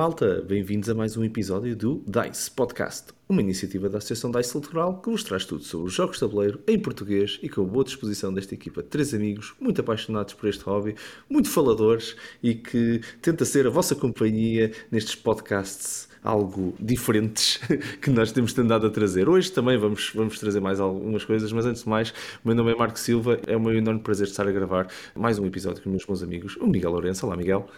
malta, bem-vindos a mais um episódio do DICE Podcast, uma iniciativa da Associação DICE Litoral que vos traz tudo sobre os jogos de tabuleiro em português e com a boa disposição desta equipa de três amigos muito apaixonados por este hobby, muito faladores e que tenta ser a vossa companhia nestes podcasts algo diferentes que nós temos tentado a trazer. Hoje também vamos, vamos trazer mais algumas coisas, mas antes de mais, o meu nome é Marco Silva, é um enorme prazer estar a gravar mais um episódio com meus bons amigos, o Miguel Lourenço. Olá, Miguel.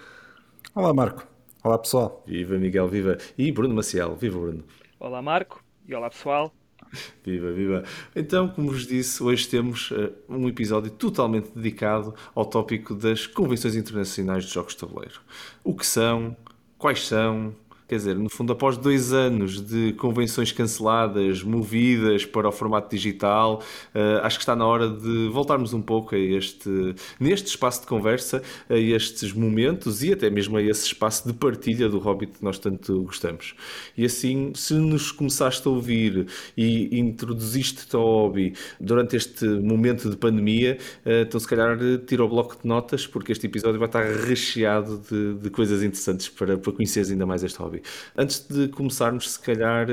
Olá, Marco. Olá, pessoal. Viva, Miguel, viva. E Bruno Maciel. Viva, Bruno. Olá, Marco. E olá, pessoal. Viva, viva. Então, como vos disse, hoje temos uh, um episódio totalmente dedicado ao tópico das convenções internacionais de jogos de tabuleiro. O que são, quais são, Quer dizer, no fundo, após dois anos de convenções canceladas, movidas para o formato digital, uh, acho que está na hora de voltarmos um pouco a este, neste espaço de conversa, a estes momentos e até mesmo a esse espaço de partilha do Hobbit que nós tanto gostamos. E assim, se nos começaste a ouvir e introduziste-te ao hobby durante este momento de pandemia, uh, então se calhar tira o bloco de notas, porque este episódio vai estar recheado de, de coisas interessantes para, para conheceres ainda mais este hobby. Antes de começarmos, se calhar,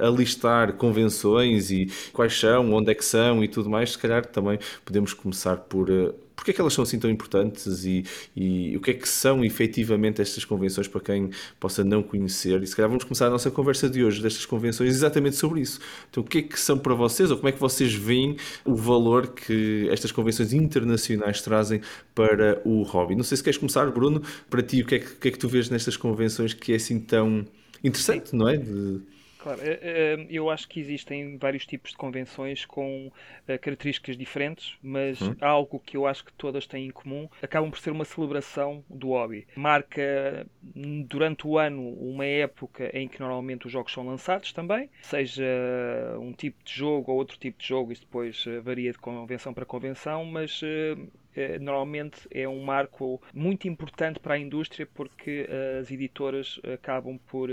a, a listar convenções e quais são, onde é que são e tudo mais, se calhar também podemos começar por eh, porque é que elas são assim tão importantes e, e, o que é que são efetivamente estas convenções para quem possa não conhecer. E se calhar vamos começar a nossa conversa de hoje destas convenções exatamente sobre isso. Então, o que é que são para vocês ou como é que vocês veem o valor que estas convenções internacionais trazem para o hobby? Não sei se queres começar, Bruno, para ti, o que é que, que, é que tu vês nestas convenções que é assim tão interessante, não é? De... Claro, eh, eh, eu acho que existem vários tipos de convenções com eh, características diferentes, mas hum. algo que eu acho que todas têm em comum acabam por ser uma celebração do hobby. Marca durante o ano uma época em que normalmente os jogos são lançados também, seja um tipo de jogo ou outro tipo de jogo, isso depois varia de convenção para convenção, mas normalmente é um marco muito importante para a indústria porque as editoras acabam por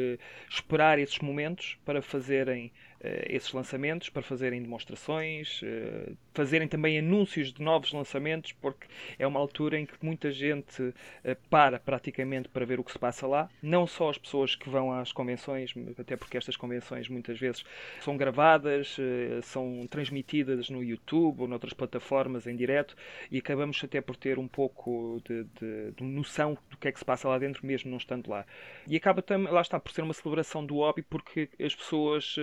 esperar esses momentos para fazerem esses lançamentos, para fazerem demonstrações, uh, fazerem também anúncios de novos lançamentos, porque é uma altura em que muita gente uh, para praticamente para ver o que se passa lá. Não só as pessoas que vão às convenções, até porque estas convenções muitas vezes são gravadas, são transmitidas no YouTube ou noutras plataformas em direto e acabamos até por ter um pouco de, de, de noção do que é que se passa lá dentro, mesmo não estando lá. E acaba também, lá está, por ser uma celebração do hobby, porque as pessoas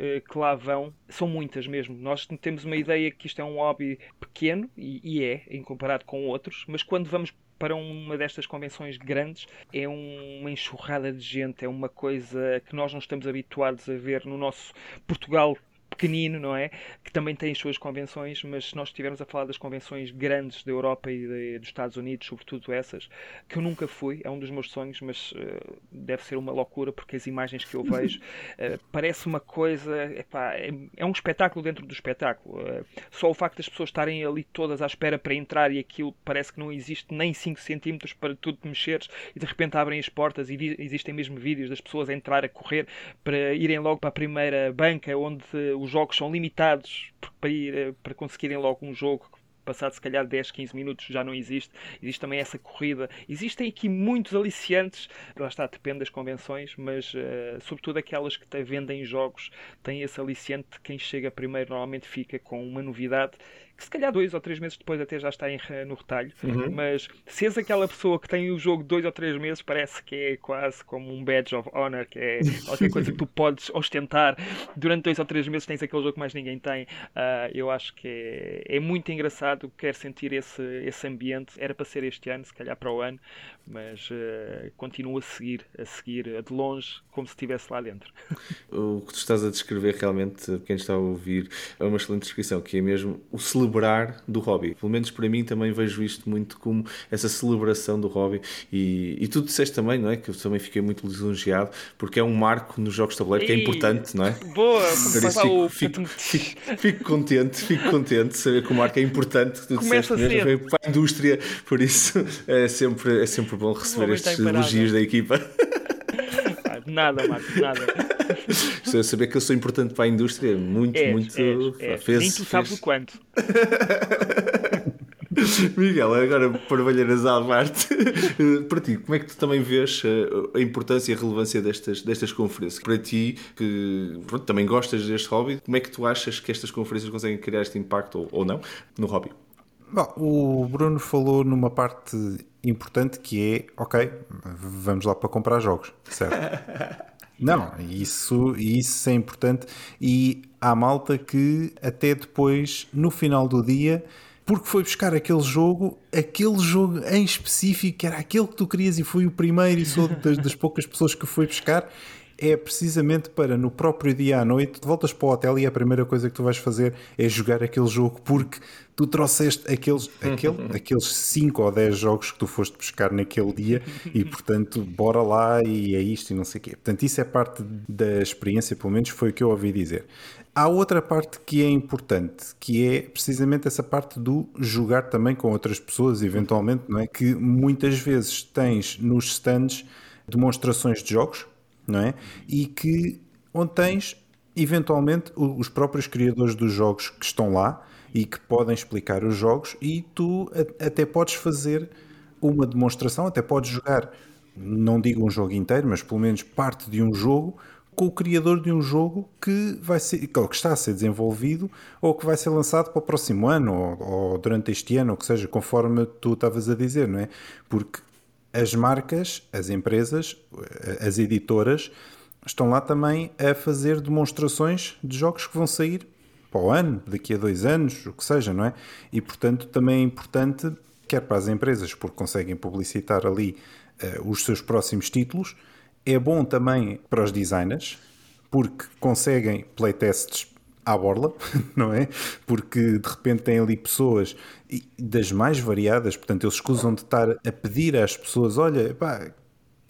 uh, que lá vão são muitas mesmo. Nós temos uma ideia que isto é um hobby pequeno, e, e é, em comparado com outros, mas quando vamos para uma destas convenções grandes é uma enxurrada de gente, é uma coisa que nós não estamos habituados a ver no nosso Portugal pequenino, não é? Que também tem as suas convenções, mas se nós estivermos a falar das convenções grandes da Europa e de, dos Estados Unidos, sobretudo essas, que eu nunca fui, é um dos meus sonhos, mas uh, deve ser uma loucura porque as imagens que eu vejo uh, parece uma coisa, epá, é, é, um espetáculo dentro do espetáculo. Uh, só o facto das pessoas estarem ali todas à espera para entrar e aquilo parece que não existe nem 5 centímetros para tudo mexeres e de repente abrem as portas e existem mesmo vídeos das pessoas a entrar a correr para irem logo para a primeira banca onde os os jogos são limitados para, ir, eh, para conseguirem logo um jogo passado se calhar 10, 15 minutos já não existe. Existe também essa corrida. Existem aqui muitos aliciantes, lá está, depende das convenções, mas uh, sobretudo aquelas que vendem jogos têm esse aliciante. Quem chega primeiro normalmente fica com uma novidade que se calhar dois ou três meses depois até já está em, no retalho, uhum. mas se és aquela pessoa que tem o jogo dois ou três meses, parece que é quase como um badge of honor, que é qualquer coisa que tu podes ostentar. Durante dois ou três meses tens aquele jogo que mais ninguém tem. Uh, eu acho que é, é muito engraçado, quero sentir esse, esse ambiente. Era para ser este ano, se calhar para o ano, mas uh, continuo a seguir, a seguir de longe, como se estivesse lá dentro. O que tu estás a descrever realmente, quem está a ouvir, é uma excelente descrição, que é mesmo o celebrar celebrar do hobby. Pelo menos para mim também vejo isto muito como essa celebração do hobby. E, e tu disseste também, não é? Que eu também fiquei muito lisonjeado, porque é um marco nos jogos de tabuleiro que é importante, não é? Boa! Fico, fico, fico, fico, contente, fico contente de saber que o marco é importante. Tu Começa disseste mesmo, para a indústria, por isso é sempre, é sempre bom receber estes elogios da equipa. Nada, Marco, nada. saber que eu sou importante para a indústria, muito, és, muito. És, és. Fez, Nem tu sabes fez. o quanto. Miguel, agora para Valheiras à parte, para ti, como é que tu também vês eh, a importância e a relevância destas, destas conferências? Para ti, que pronto, também gostas deste hobby, como é que tu achas que estas conferências conseguem criar este impacto ou, ou não no hobby? Bom, o Bruno falou numa parte importante que é, ok, vamos lá para comprar jogos, certo? Não, isso, isso é importante. E há malta que até depois, no final do dia, porque foi buscar aquele jogo, aquele jogo em específico, que era aquele que tu querias e foi o primeiro e sou das, das poucas pessoas que foi buscar, é precisamente para no próprio dia à noite, voltas para o hotel e a primeira coisa que tu vais fazer é jogar aquele jogo porque tu trouxeste aqueles, aquele, aqueles 5 ou 10 jogos que tu foste buscar naquele dia e portanto bora lá e é isto e não sei o quê. Portanto, isso é parte da experiência, pelo menos foi o que eu ouvi dizer. Há outra parte que é importante, que é precisamente essa parte do jogar também com outras pessoas, eventualmente, não é? Que muitas vezes tens nos stands demonstrações de jogos, não é? E que onde tens eventualmente os próprios criadores dos jogos que estão lá e que podem explicar os jogos e tu até podes fazer uma demonstração, até podes jogar, não digo um jogo inteiro, mas pelo menos parte de um jogo com o criador de um jogo que vai ser que está a ser desenvolvido ou que vai ser lançado para o próximo ano ou, ou durante este ano, ou que seja, conforme tu estavas a dizer, não é? Porque as marcas, as empresas, as editoras estão lá também a fazer demonstrações de jogos que vão sair para o ano, daqui a dois anos, o que seja, não é? E portanto também é importante, quer para as empresas, porque conseguem publicitar ali uh, os seus próximos títulos, é bom também para os designers, porque conseguem playtests à borla, não é? Porque de repente tem ali pessoas das mais variadas, portanto eles escusam de estar a pedir às pessoas: olha, pá,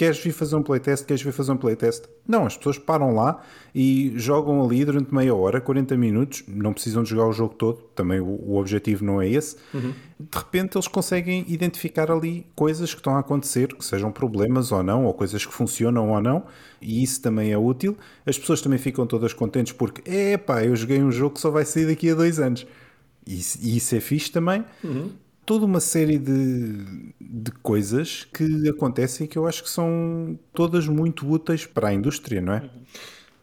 queres vir fazer um playtest? Queres vir fazer um playtest? Não, as pessoas param lá e jogam ali durante meia hora, 40 minutos, não precisam de jogar o jogo todo, também o, o objetivo não é esse. Uhum. De repente eles conseguem identificar ali coisas que estão a acontecer, que sejam problemas ou não, ou coisas que funcionam ou não, e isso também é útil. As pessoas também ficam todas contentes porque, é eu joguei um jogo que só vai sair daqui a dois anos. E, e isso é fixe também. Uhum toda uma série de, de coisas que acontecem que eu acho que são todas muito úteis para a indústria, não é? Uhum.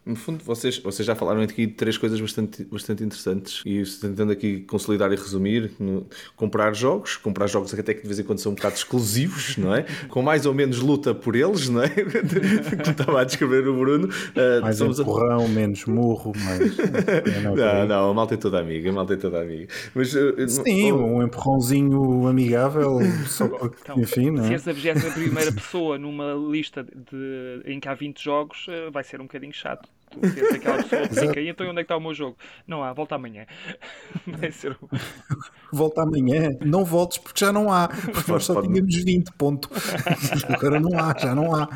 No fundo, vocês, vocês já falaram aqui de três coisas bastante, bastante interessantes e tentando aqui consolidar e resumir, no, comprar jogos, comprar jogos até que de vez em quando são um bocado exclusivos, não é? Com mais ou menos luta por eles, não é? Como estava a descrever o Bruno. Uh, mais somos empurrão, a... menos murro, mais... não, não, não, a malta é toda amiga, a malta é toda amiga. Mas, uh, Sim, um empurrãozinho amigável, só porque, então, enfim, não é? Se és a primeira pessoa numa lista de, em que há 20 jogos, uh, vai ser um bocadinho chato. Tu vês aquela pessoa que fica, então onde é que está o meu jogo? Não há, volta amanhã. Vai ser Volta amanhã, não voltes porque já não há, porque nós só tínhamos 20, ponto. Agora não há, já não há.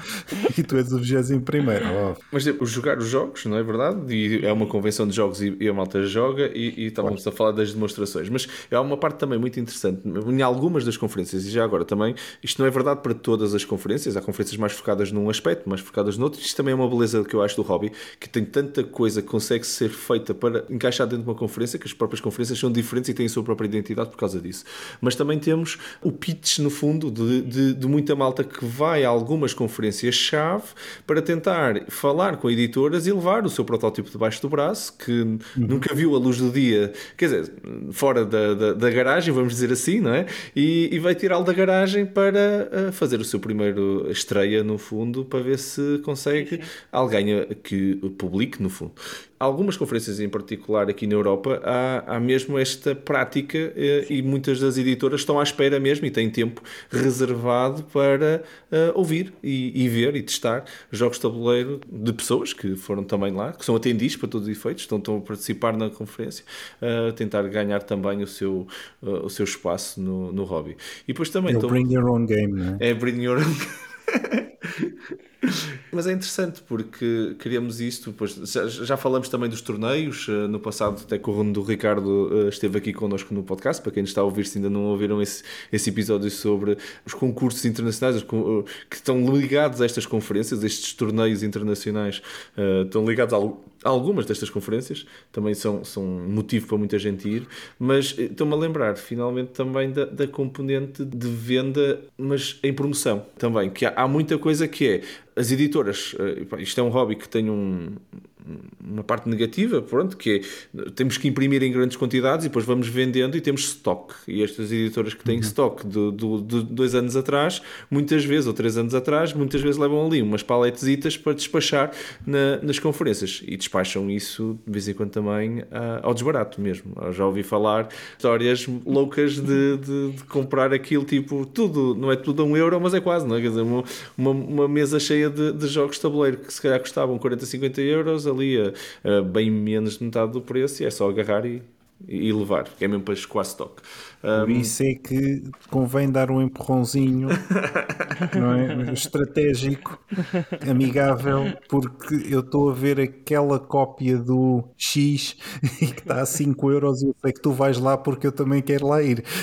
E tu és o 21 primeiro. Oh. Mas tipo, jogar os jogos, não é verdade? E é uma convenção de jogos e, a malta joga e, e estávamos a falar das demonstrações. Mas há uma parte também muito interessante em algumas das conferências, e já agora também, isto não é verdade para todas as conferências, há conferências mais focadas num aspecto, mais focadas noutro, isto também é uma beleza que eu acho do hobby, que tem tanta coisa que consegue ser feita para encaixar dentro de uma conferência, que as próprias conferências são diferentes e têm a sua própria identidade por causa disso. Mas também temos o pitch, no fundo, de, de, de muita malta que vai a algumas conferências-chave para tentar falar com editoras e levar o seu protótipo debaixo do braço, que uhum. nunca viu a luz do dia, quer dizer, fora da, da, da garagem, vamos dizer assim, não é? E, e vai tirá-lo da garagem para uh, fazer o seu primeiro estreia, no fundo, para ver se consegue alguém que publique, no fundo. Algumas conferências em particular aqui na Europa há, há mesmo esta prática eh, e muitas das editoras estão à espera mesmo e têm tempo reservado para uh, ouvir e, e, ver e testar jogos de tabuleiro de pessoas que foram também lá, que são atendidos para todos os efeitos, estão, estão a participar na conferência, a uh, tentar ganhar também o seu, uh, o seu espaço no, no hobby. E depois também... É estão... bring your own game, não é? Bring your own Mas é interessante porque queríamos isto, depois já, já falamos também dos torneios, eh, no passado até com o Runo do Ricardo eh, esteve aqui connosco no podcast, para quem está a ouvir se ainda não ouviram esse, esse episódio sobre os concursos internacionais eh, que estão ligados a estas conferências, estes torneios internacionais estão ligados a algumas destas conferências, também são, são motivo para muita gente ir, mas estou-me a lembrar finalmente também da, da componente de venda, mas em promoção também, que há, há muita coisa que é as editoras, isto é um hobby que tem um, uma parte negativa, pronto, que é, temos que imprimir em grandes quantidades e depois vamos vendendo e temos stock. E estas editoras que têm uhum. stock de, de, de, dois anos atrás, muitas vezes, ou três anos atrás, muitas vezes levam ali umas paletesitas para despachar na, nas conferências e despacham isso de vez em quando também ah, ao desbarato mesmo. Eu já ouvi falar histórias loucas de, de, comprar aquilo tipo tudo, não é tudo a um euro, mas é quase, não é? Quer dizer, uma, uma, uma mesa cheia de, de jogos de tabuleiro que se calhar custavam 40, 50 euros ali a, a bem menos de metade do preço e é só agarrar e, e levar, que é mesmo para escoar stock. Um... Isso é que convém dar um empurrãozinho é? estratégico, amigável, porque eu estou a ver aquela cópia do X que está a 5 euros e eu sei que tu vais lá porque eu também quero lá ir.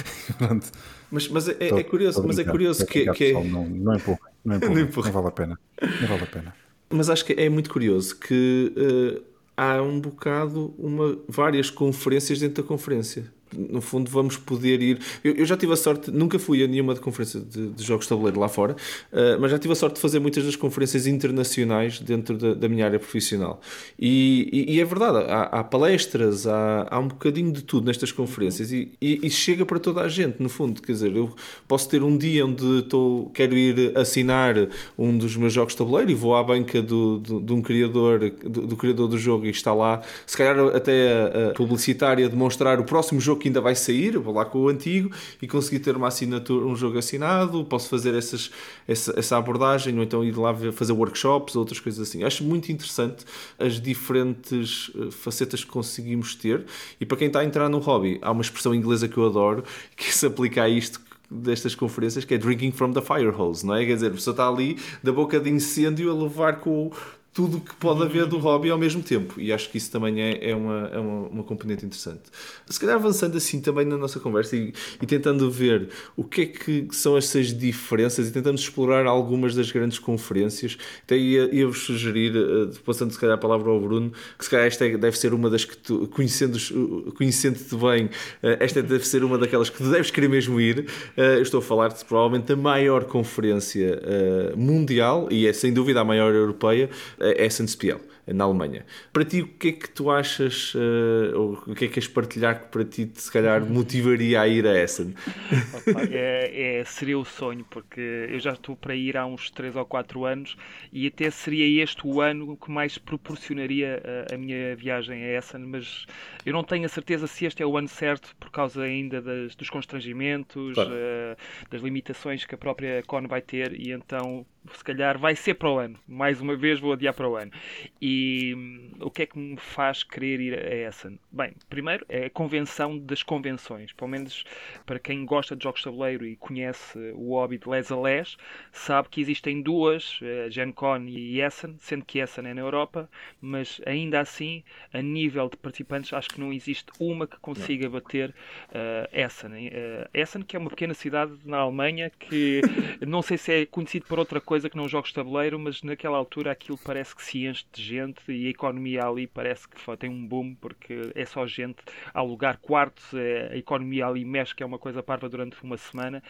Mas, mas é, é, curioso, mas é curioso que, que... Não, não empurra, não, empurra, não, empurra. não vale a pena. Não vale a pena. Mas acho que é muito curioso que uh, há um bocado uma, várias conferências dentro da conferência no fundo vamos poder ir. Eu, eu, já tive a sorte, nunca fui a nenhuma de conferência de, de jogos de tabuleiro lá fora, uh, mas já tive a sorte de fazer muitas das conferências internacionais dentro da, da minha área profissional. E, e, e é verdade, há, há palestras, há, há, um bocadinho de tudo nestas conferências e, e, chega para toda a gente, no fundo. Quer dizer, eu posso ter um dia onde estou, quero ir assinar um dos meus jogos de tabuleiro e vou à banca do, do, de um criador, do, do criador do jogo e está lá, se calhar até a, a publicitária demonstrar o próximo jogo que ainda vai sair, vou lá com o antigo e conseguir ter uma assinatura, um jogo assinado, posso fazer essas, essa, essa abordagem ou então ir lá fazer workshops, outras coisas assim. Acho muito interessante as diferentes eh, facetas que conseguimos ter e para quem está a entrar no hobby, há uma expressão inglesa que eu adoro que se aplica a isto destas conferências que é drinking from the fire hose, não é? Quer dizer, a pessoa está ali da boca de incêndio a levar com, tudo que pode haver do hobby ao mesmo tempo. E acho que isso também é, é, uma, é uma, uma, componente interessante. Se calhar avançando assim também na nossa conversa e, e, tentando ver o que é que são essas diferenças e tentando explorar algumas das grandes conferências, até ia-vos ia sugerir, uh, passando se calhar a palavra ao Bruno, que se calhar esta é, deve ser uma das que tu, conhecendo-te conhecendo bem, uh, esta deve ser uma daquelas que tu deves querer mesmo ir. Uh, eu estou a falar de provavelmente a maior conferência mundial e é sem dúvida a maior europeia Essenspiel, na Alemanha. Para ti, o que é que tu achas, uh, ou o que é que queres partilhar que para ti, se calhar, motivaria a ir a Essen? É, é, seria o sonho, porque eu já estou para ir há uns 3 ou 4 anos e até seria este o ano que mais proporcionaria a, a minha viagem a Essen, mas eu não tenho a certeza se este é o ano certo por causa ainda das, dos constrangimentos, claro. uh, das limitações que a própria CON vai ter e então se calhar vai ser para o ano. Mais uma vez vou adiar para o ano. E hum, o que é que me faz querer ir a essa? Bem, primeiro é a convenção das convenções. Pelo menos para quem gosta de jogos de tabuleiro e conhece o hobby de Les a Les, sabe que existem duas, a Gen Con e Essen, sendo que Essen é na Europa, mas ainda assim, a nível de participantes, acho que não existe uma que consiga bater uh, Essen. Uh, Essen, que é uma pequena cidade na Alemanha que não sei se é conhecido por outra coisa que não jogos de tabuleiro, mas naquela altura aquilo parece que se enche de gente e a economia ali parece que tem um boom porque é só gente a alugar quartos, é, a economia ali mexe, que é uma coisa parva durante uma semana.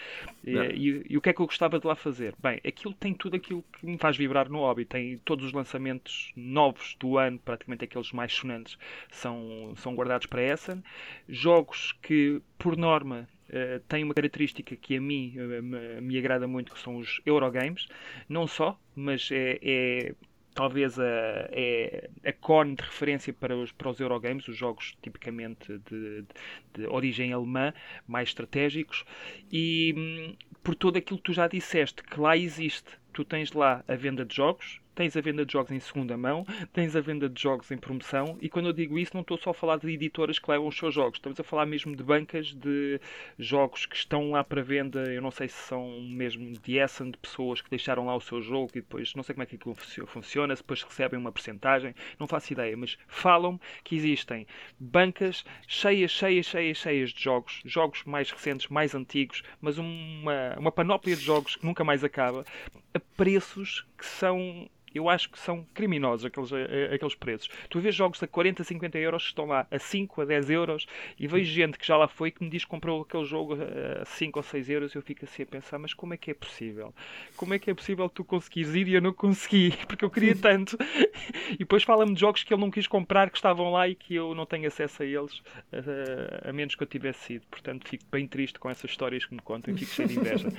E, e, e, o que é que eu gostava de lá fazer? Bem, aquilo tem tudo aquilo que me faz vibrar no hobby, tem todos os lançamentos novos do ano, praticamente aqueles mais sonantes, são, são guardados para Essen. Jogos que, por norma, Uh, tem uma característica que a mim uh, me, agrada muito, que são os Eurogames. Não só, mas é, é talvez a, é a de referência para os, para os Eurogames, os jogos tipicamente de, de, de origem alemã, mais estratégicos, e hum, por tudo aquilo que tu já disseste, que lá existe. Tu tens lá a venda de jogos, tens a venda de jogos em segunda mão, tens a venda de jogos em promoção, e quando eu digo isso, não estou só a falar de editoras que levam os seus jogos, estamos a falar mesmo de bancas de jogos que estão lá para venda. Eu não sei se são mesmo de Essen, de pessoas que deixaram lá o seu jogo e depois não sei como é que aquilo funciona, se depois recebem uma porcentagem, não faço ideia, mas falam que existem bancas cheias, cheias, cheias, cheias de jogos, jogos mais recentes, mais antigos, mas uma, uma panóplia de jogos que nunca mais acaba, a preços que são eu acho que são criminosos aqueles, eh, aqueles preços. Tu vês jogos a 40, 50 euros que estão lá a 5, a 10 euros e vejo gente que já lá foi que me diz que comprou aquele jogo a 5 ou 6 euros e eu fico assim a pensar, mas como é que é possível? Como é que é possível tu conseguires ir e eu não consegui? Porque eu queria tanto. e depois fala-me de jogos que ele não quis comprar, que estavam lá e que eu não tenho acesso a eles, a, a menos que eu tivesse ido. Portanto, fico bem triste com essas histórias que me contam e fico cheio de inveja.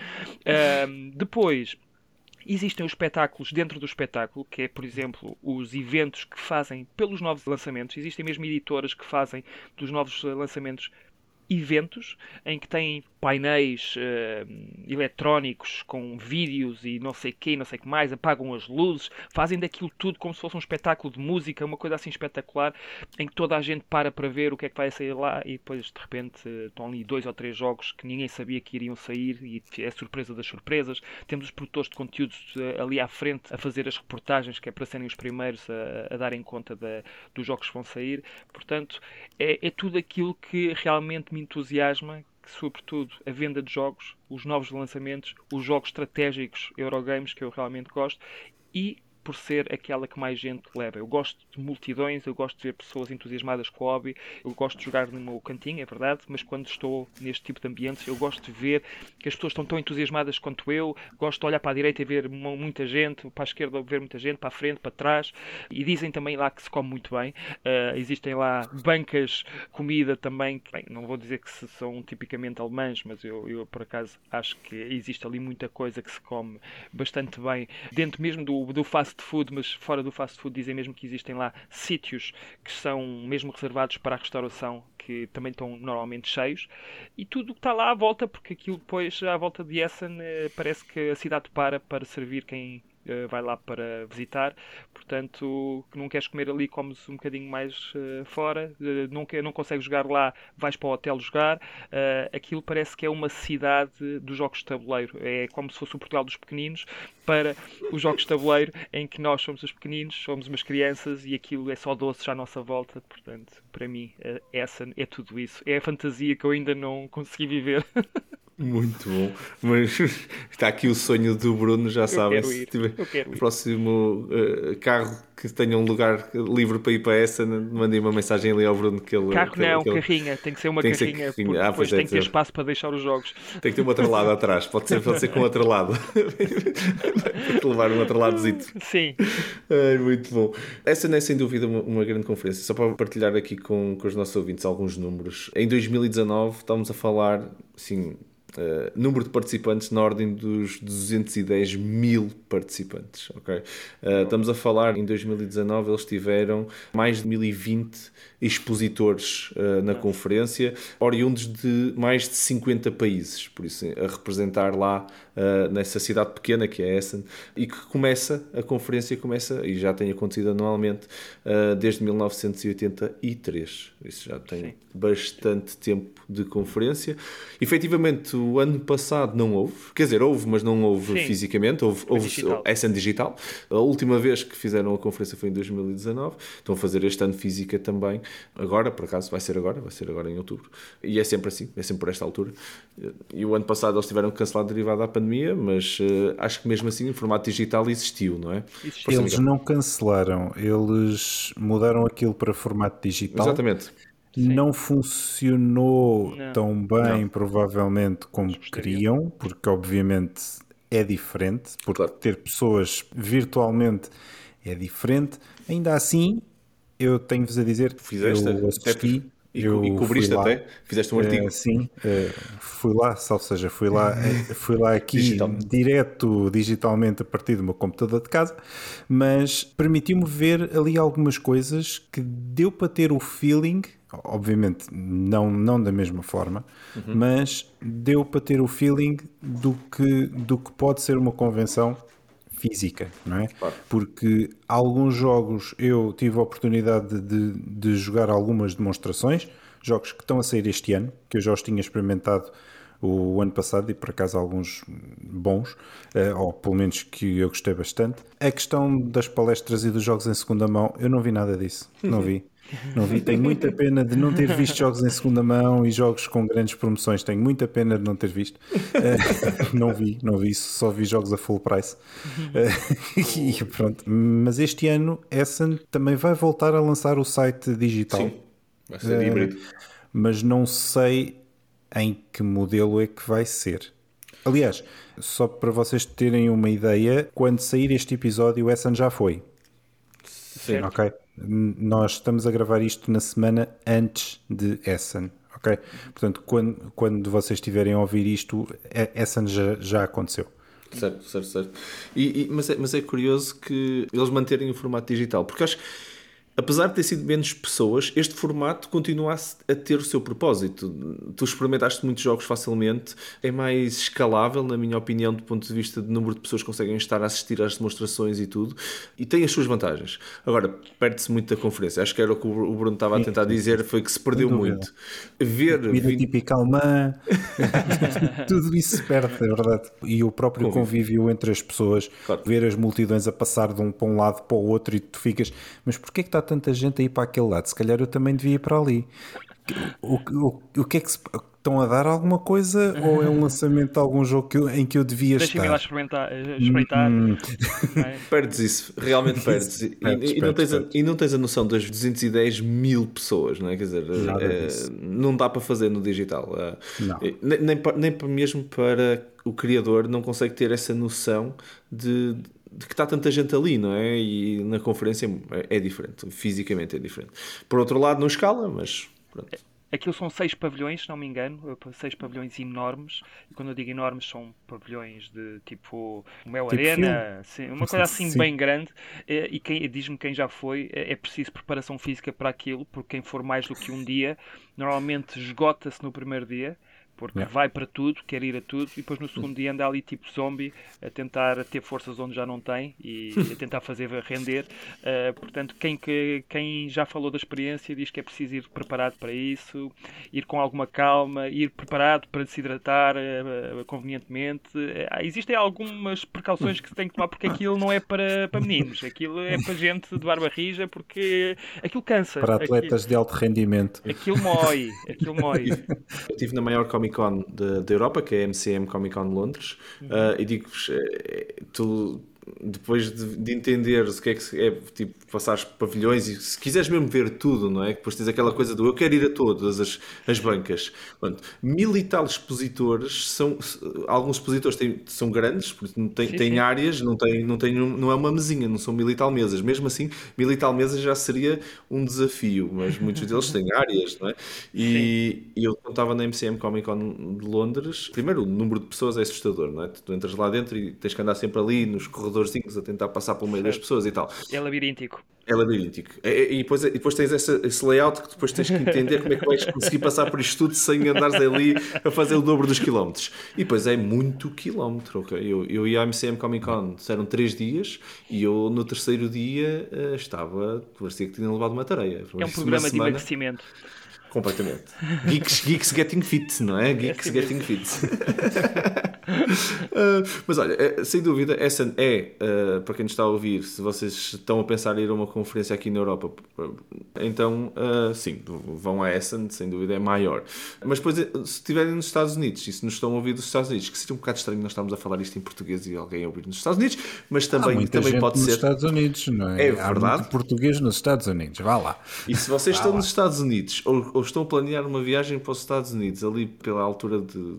Um, depois, Existem os espetáculos dentro do espetáculo, que é, por exemplo, os eventos que fazem pelos novos lançamentos. Existem mesmo editoras que fazem dos novos lançamentos eventos em que têm painéis uh, eletrónicos com vídeos e não sei quê, não sei que mais, apagam as luzes, fazem daquilo tudo como se fosse um espetáculo de música, uma coisa assim espetacular, em que toda a gente para para ver o que é que vai sair lá e depois de repente estão ali dois ou três jogos que ninguém sabia que iriam sair e é surpresa das surpresas. Temos os produtores de conteúdos uh, ali à frente a fazer as reportagens, que é para serem os primeiros a, a darem conta da, dos jogos que vão sair. Portanto, é, é tudo aquilo que realmente me entusiasma sobretudo a venda de jogos, os novos lançamentos, os jogos estratégicos Eurogames que eu realmente gosto e por ser aquela que mais gente leva. Eu gosto de multidões, eu gosto de ver pessoas entusiasmadas com o hobby, eu gosto de jogar no meu cantinho, é verdade, mas quando estou neste tipo de ambientes, eu gosto de ver que as pessoas estão tão entusiasmadas quanto eu, gosto de olhar para a direita e ver muita gente, para a esquerda ver muita gente, para a frente, para trás, e dizem também lá que se come muito bem. Uh, existem lá bancas, comida também, bem, não vou dizer que são tipicamente alemãs, mas eu, eu por acaso acho que existe ali muita coisa que se come bastante bem, dentro mesmo do, do fast fast food, mas fora do fast food dizem mesmo que existem lá sítios que são mesmo reservados para a restauração, que também estão normalmente cheios, e tudo que está lá à volta, porque aquilo depois, à volta de Essen, eh, parece que a cidade para para servir quem uh, vai lá para visitar. Portanto, que não queres comer ali, comes um bocadinho mais uh, fora. Uh, não, não consegues jogar lá, vais para o hotel jogar. aquilo parece que é uma cidade dos jogos de tabuleiro. É como se fosse o Portugal dos pequeninos para os jogos de tabuleiro, em que nós somos os pequeninos, somos umas crianças e aquilo é só doce à nossa volta. Portanto, para mim, essa é tudo isso. É a fantasia que eu ainda não consegui viver. Muito bom. Mas está aqui o sonho do Bruno, já sabem. Se tiver o próximo uh, carro que tenha um lugar livre para ir para essa, mandem uma mensagem ali ao Bruno que ele. Carro que não, que ele... carrinha, tem que ser uma tem carrinha. Ser carrinha. Ah, depois é, tem que ter espaço para deixar os jogos. Tem que ter um outro lado atrás, pode ser, pode ser com outro lado. para levar um outro ladozito. Sim. Ai, muito bom. Essa não é sem dúvida uma, uma, grande conferência. Só para partilhar aqui com, com os nossos ouvintes alguns números. Em 2019 estamos a falar, assim, Uh, número de participantes na ordem dos 210 mil participantes. Okay? Uh, estamos a falar, em 2019, eles tiveram mais de 1020 expositores uh, na conferência, oriundos de mais de 50 países, por isso a representar lá nessa cidade pequena que é Essen, e que começa, a conferência começa, e já tem acontecido anualmente, desde 1983. Isso já tem Sim. bastante tempo de conferência. Efetivamente, o ano passado não houve, quer dizer, houve, mas não houve Sim. fisicamente, houve, houve digital. SN Digital. A última vez que fizeram a conferência foi em 2019, estão a fazer este ano física também. Agora, por acaso, vai ser agora, vai ser agora em outubro. E é sempre assim, é sempre por esta altura. E o ano passado eles tiveram que cancelar derivado da pandemia, mas uh, acho que mesmo assim o formato digital existiu, não é? Eles não cancelaram, eles mudaram aquilo para formato digital. Exatamente. Sim. não funcionou não. tão bem, não. provavelmente, como queriam, porque obviamente é diferente, porque claro. ter pessoas virtualmente é diferente. Ainda assim, eu tenho-vos a dizer que eu assisti. E, eu e cobriste até? Fizeste um artigo? Uh, sim, uh, fui lá, ou seja, fui lá, uh, fui lá aqui Digital. direto digitalmente a partir do meu computador de casa, mas permitiu-me ver ali algumas coisas que deu para ter o feeling obviamente não, não da mesma forma, uhum. mas deu para ter o feeling do que, do que pode ser uma convenção física, não é? Claro. Porque alguns jogos eu tive a oportunidade de, de jogar algumas demonstrações, jogos que estão a sair este ano, que eu já os tinha experimentado o ano passado e por acaso alguns bons, eh, ou pelo menos que eu gostei bastante. A questão das palestras e dos jogos em segunda mão, eu não vi nada disso, não vi. Não vi, tenho muita pena de não ter visto jogos em segunda mão e jogos com grandes promoções. Tenho muita pena de não ter visto. Uh, não vi, não vi, só vi jogos a full price. Uh, e pronto. Mas este ano, Essen também vai voltar a lançar o site digital. Sim, vai ser híbrido. Uh, mas não sei em que modelo é que vai ser. Aliás, só para vocês terem uma ideia, quando sair este episódio, o Essen já foi. Sim. Ok. Nós estamos a gravar isto na semana antes de Essen. Ok? Portanto, quando, quando vocês estiverem a ouvir isto, Essen já, já aconteceu. Certo, certo, certo. E, e, mas, é, mas é curioso que eles manterem o formato digital, porque acho que apesar de ter sido menos pessoas, este formato continua a ter o seu propósito. Tu experimentaste muitos jogos facilmente, é mais escalável, na minha opinião, do ponto de vista de número de pessoas que conseguem estar a assistir às demonstrações e tudo, e tem as suas vantagens. Agora, perde-se muito da conferência. Acho que era o que o Bruno estava a tentar dizer, foi que se perdeu muito. Ver. 20... típica alemã, tudo isso se perde, é verdade. E o próprio convívio, convívio entre as pessoas, claro. ver as multidões a passar de um para um lado para o outro e tu ficas, mas porquê é que está tanta gente a ir para aquele lado, se calhar eu também devia ir para ali. O, o, o que é que se, estão a dar alguma coisa ou é um lançamento de algum jogo que eu, em que eu devia Deixa estar? Deixa-me lá experimentar. Eh, espreitar. Hum. É? perdes isso, realmente perdes. perdes, e, perdes, e, não tens a, e não tens a noção das 210 mil pessoas, não é? Quer dizer, é, não dá para fazer no digital. Não. Nem, nem, nem mesmo para o criador não consegue ter essa noção de de que está tanta gente ali, não é? E na conferência é, é diferente, fisicamente é diferente. Por outro lado, não escala, mas pronto. Aquilo são seis pavilhões, se não me engano, seis pavilhões enormes. E quando eu digo enormes, são pavilhões de tipo Mel tipo Arena, assim, uma coisa assim Sim. bem grande. E quem diz-me quem já foi, é, é preciso preparação física para aquilo, porque quem for mais do que um dia, normalmente esgota-se no primeiro dia porque yeah. vai para tudo, quer ir a tudo, e depois no segundo dia anda ali tipo zombie a tentar ter forças onde já não tem e a tentar fazer render. Uh, portanto, quem, que, quem já falou da experiência diz que é preciso ir preparado para isso, ir com alguma calma, ir preparado para se hidratar uh, convenientemente. Uh, existem algumas precauções que se tem que tomar porque aquilo não é para, para meninos, aquilo é para gente de barba rija porque aquilo cansa. Para atletas aquilo, de alto rendimento. Aquilo mói, aquilo mói. Eu estive na maior Comic Comic Con da Europa, que é a MCM Comic Con Londres, uhum. uh, e digo-vos, eh, tu depois de, de entenderes o que é que é, tipo, passares pavilhões e se quiseres mesmo ver tudo, não é? Depois tens aquela coisa do eu quero ir a todas as, as bancas. Pronto, mil e tal expositores, são, alguns expositores têm, são grandes, têm, têm áreas, não, têm, não, têm, não é uma mesinha, não são mil e tal mesas. Mesmo assim, mil e tal mesas já seria um desafio, mas muitos deles têm áreas, não é? E, e eu estava na MCM Comic Con de Londres, primeiro o número de pessoas é assustador, não é? Tu entras lá dentro e tens que andar sempre ali nos corredores corredorzinhos a tentar passar pelo meio das pessoas e tal. É labiríntico. É labiríntico. E, depois, e depois tens essa, esse layout que depois tens que entender como é que vais conseguir passar por isto tudo sem andares ali a fazer o dobro dos quilómetros. E depois é muito quilómetro, ok? Eu, eu ia à MCM Comic Con, eram três dias, e eu no terceiro dia uh, estava, parecia que tinha levado uma tareia. É um programa de emagrecimento. Completamente. Geeks, geeks Getting Fit, não é? Geeks é Getting Fit. uh, mas olha, é, sem dúvida, essa é, uh, para quem está a ouvir, se vocês estão a pensar em ir a uma conferência aqui na Europa, então uh, sim, vão a Essen, sem dúvida é maior. Mas depois, se estiverem nos Estados Unidos, e se nos estão a ouvir dos Estados Unidos, que seria um bocado estranho nós estarmos a falar isto em português e alguém a ouvir nos Estados Unidos, mas também, também pode nos ser. nos Estados Unidos, não é? É verdade. Há português nos Estados Unidos, vá lá. E se vocês vá estão lá. nos Estados Unidos ou ou estão a planear uma viagem para os Estados Unidos, ali pela altura de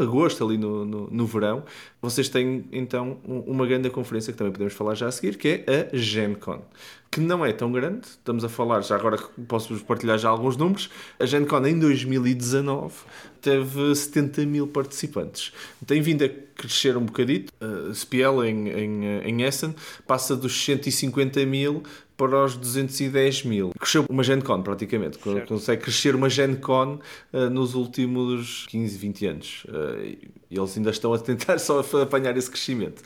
agosto, ali no, no, no, verão, vocês têm então uma grande conferência que também podemos falar já a seguir, que é a GenCon, que não é tão grande, estamos a falar, já agora posso-vos partilhar já alguns números, a GenCon em 2019 teve 70 mil participantes. Tem vindo a crescer um bocadito, uh, Spiel em, em, em Essen passa dos 150 mil para os 210 mil. Cresceu uma Gen Con praticamente. Certo. Consegue crescer uma Gen Con uh, nos últimos 15, 20 anos. Uh, e eles ainda estão a tentar só apanhar esse crescimento.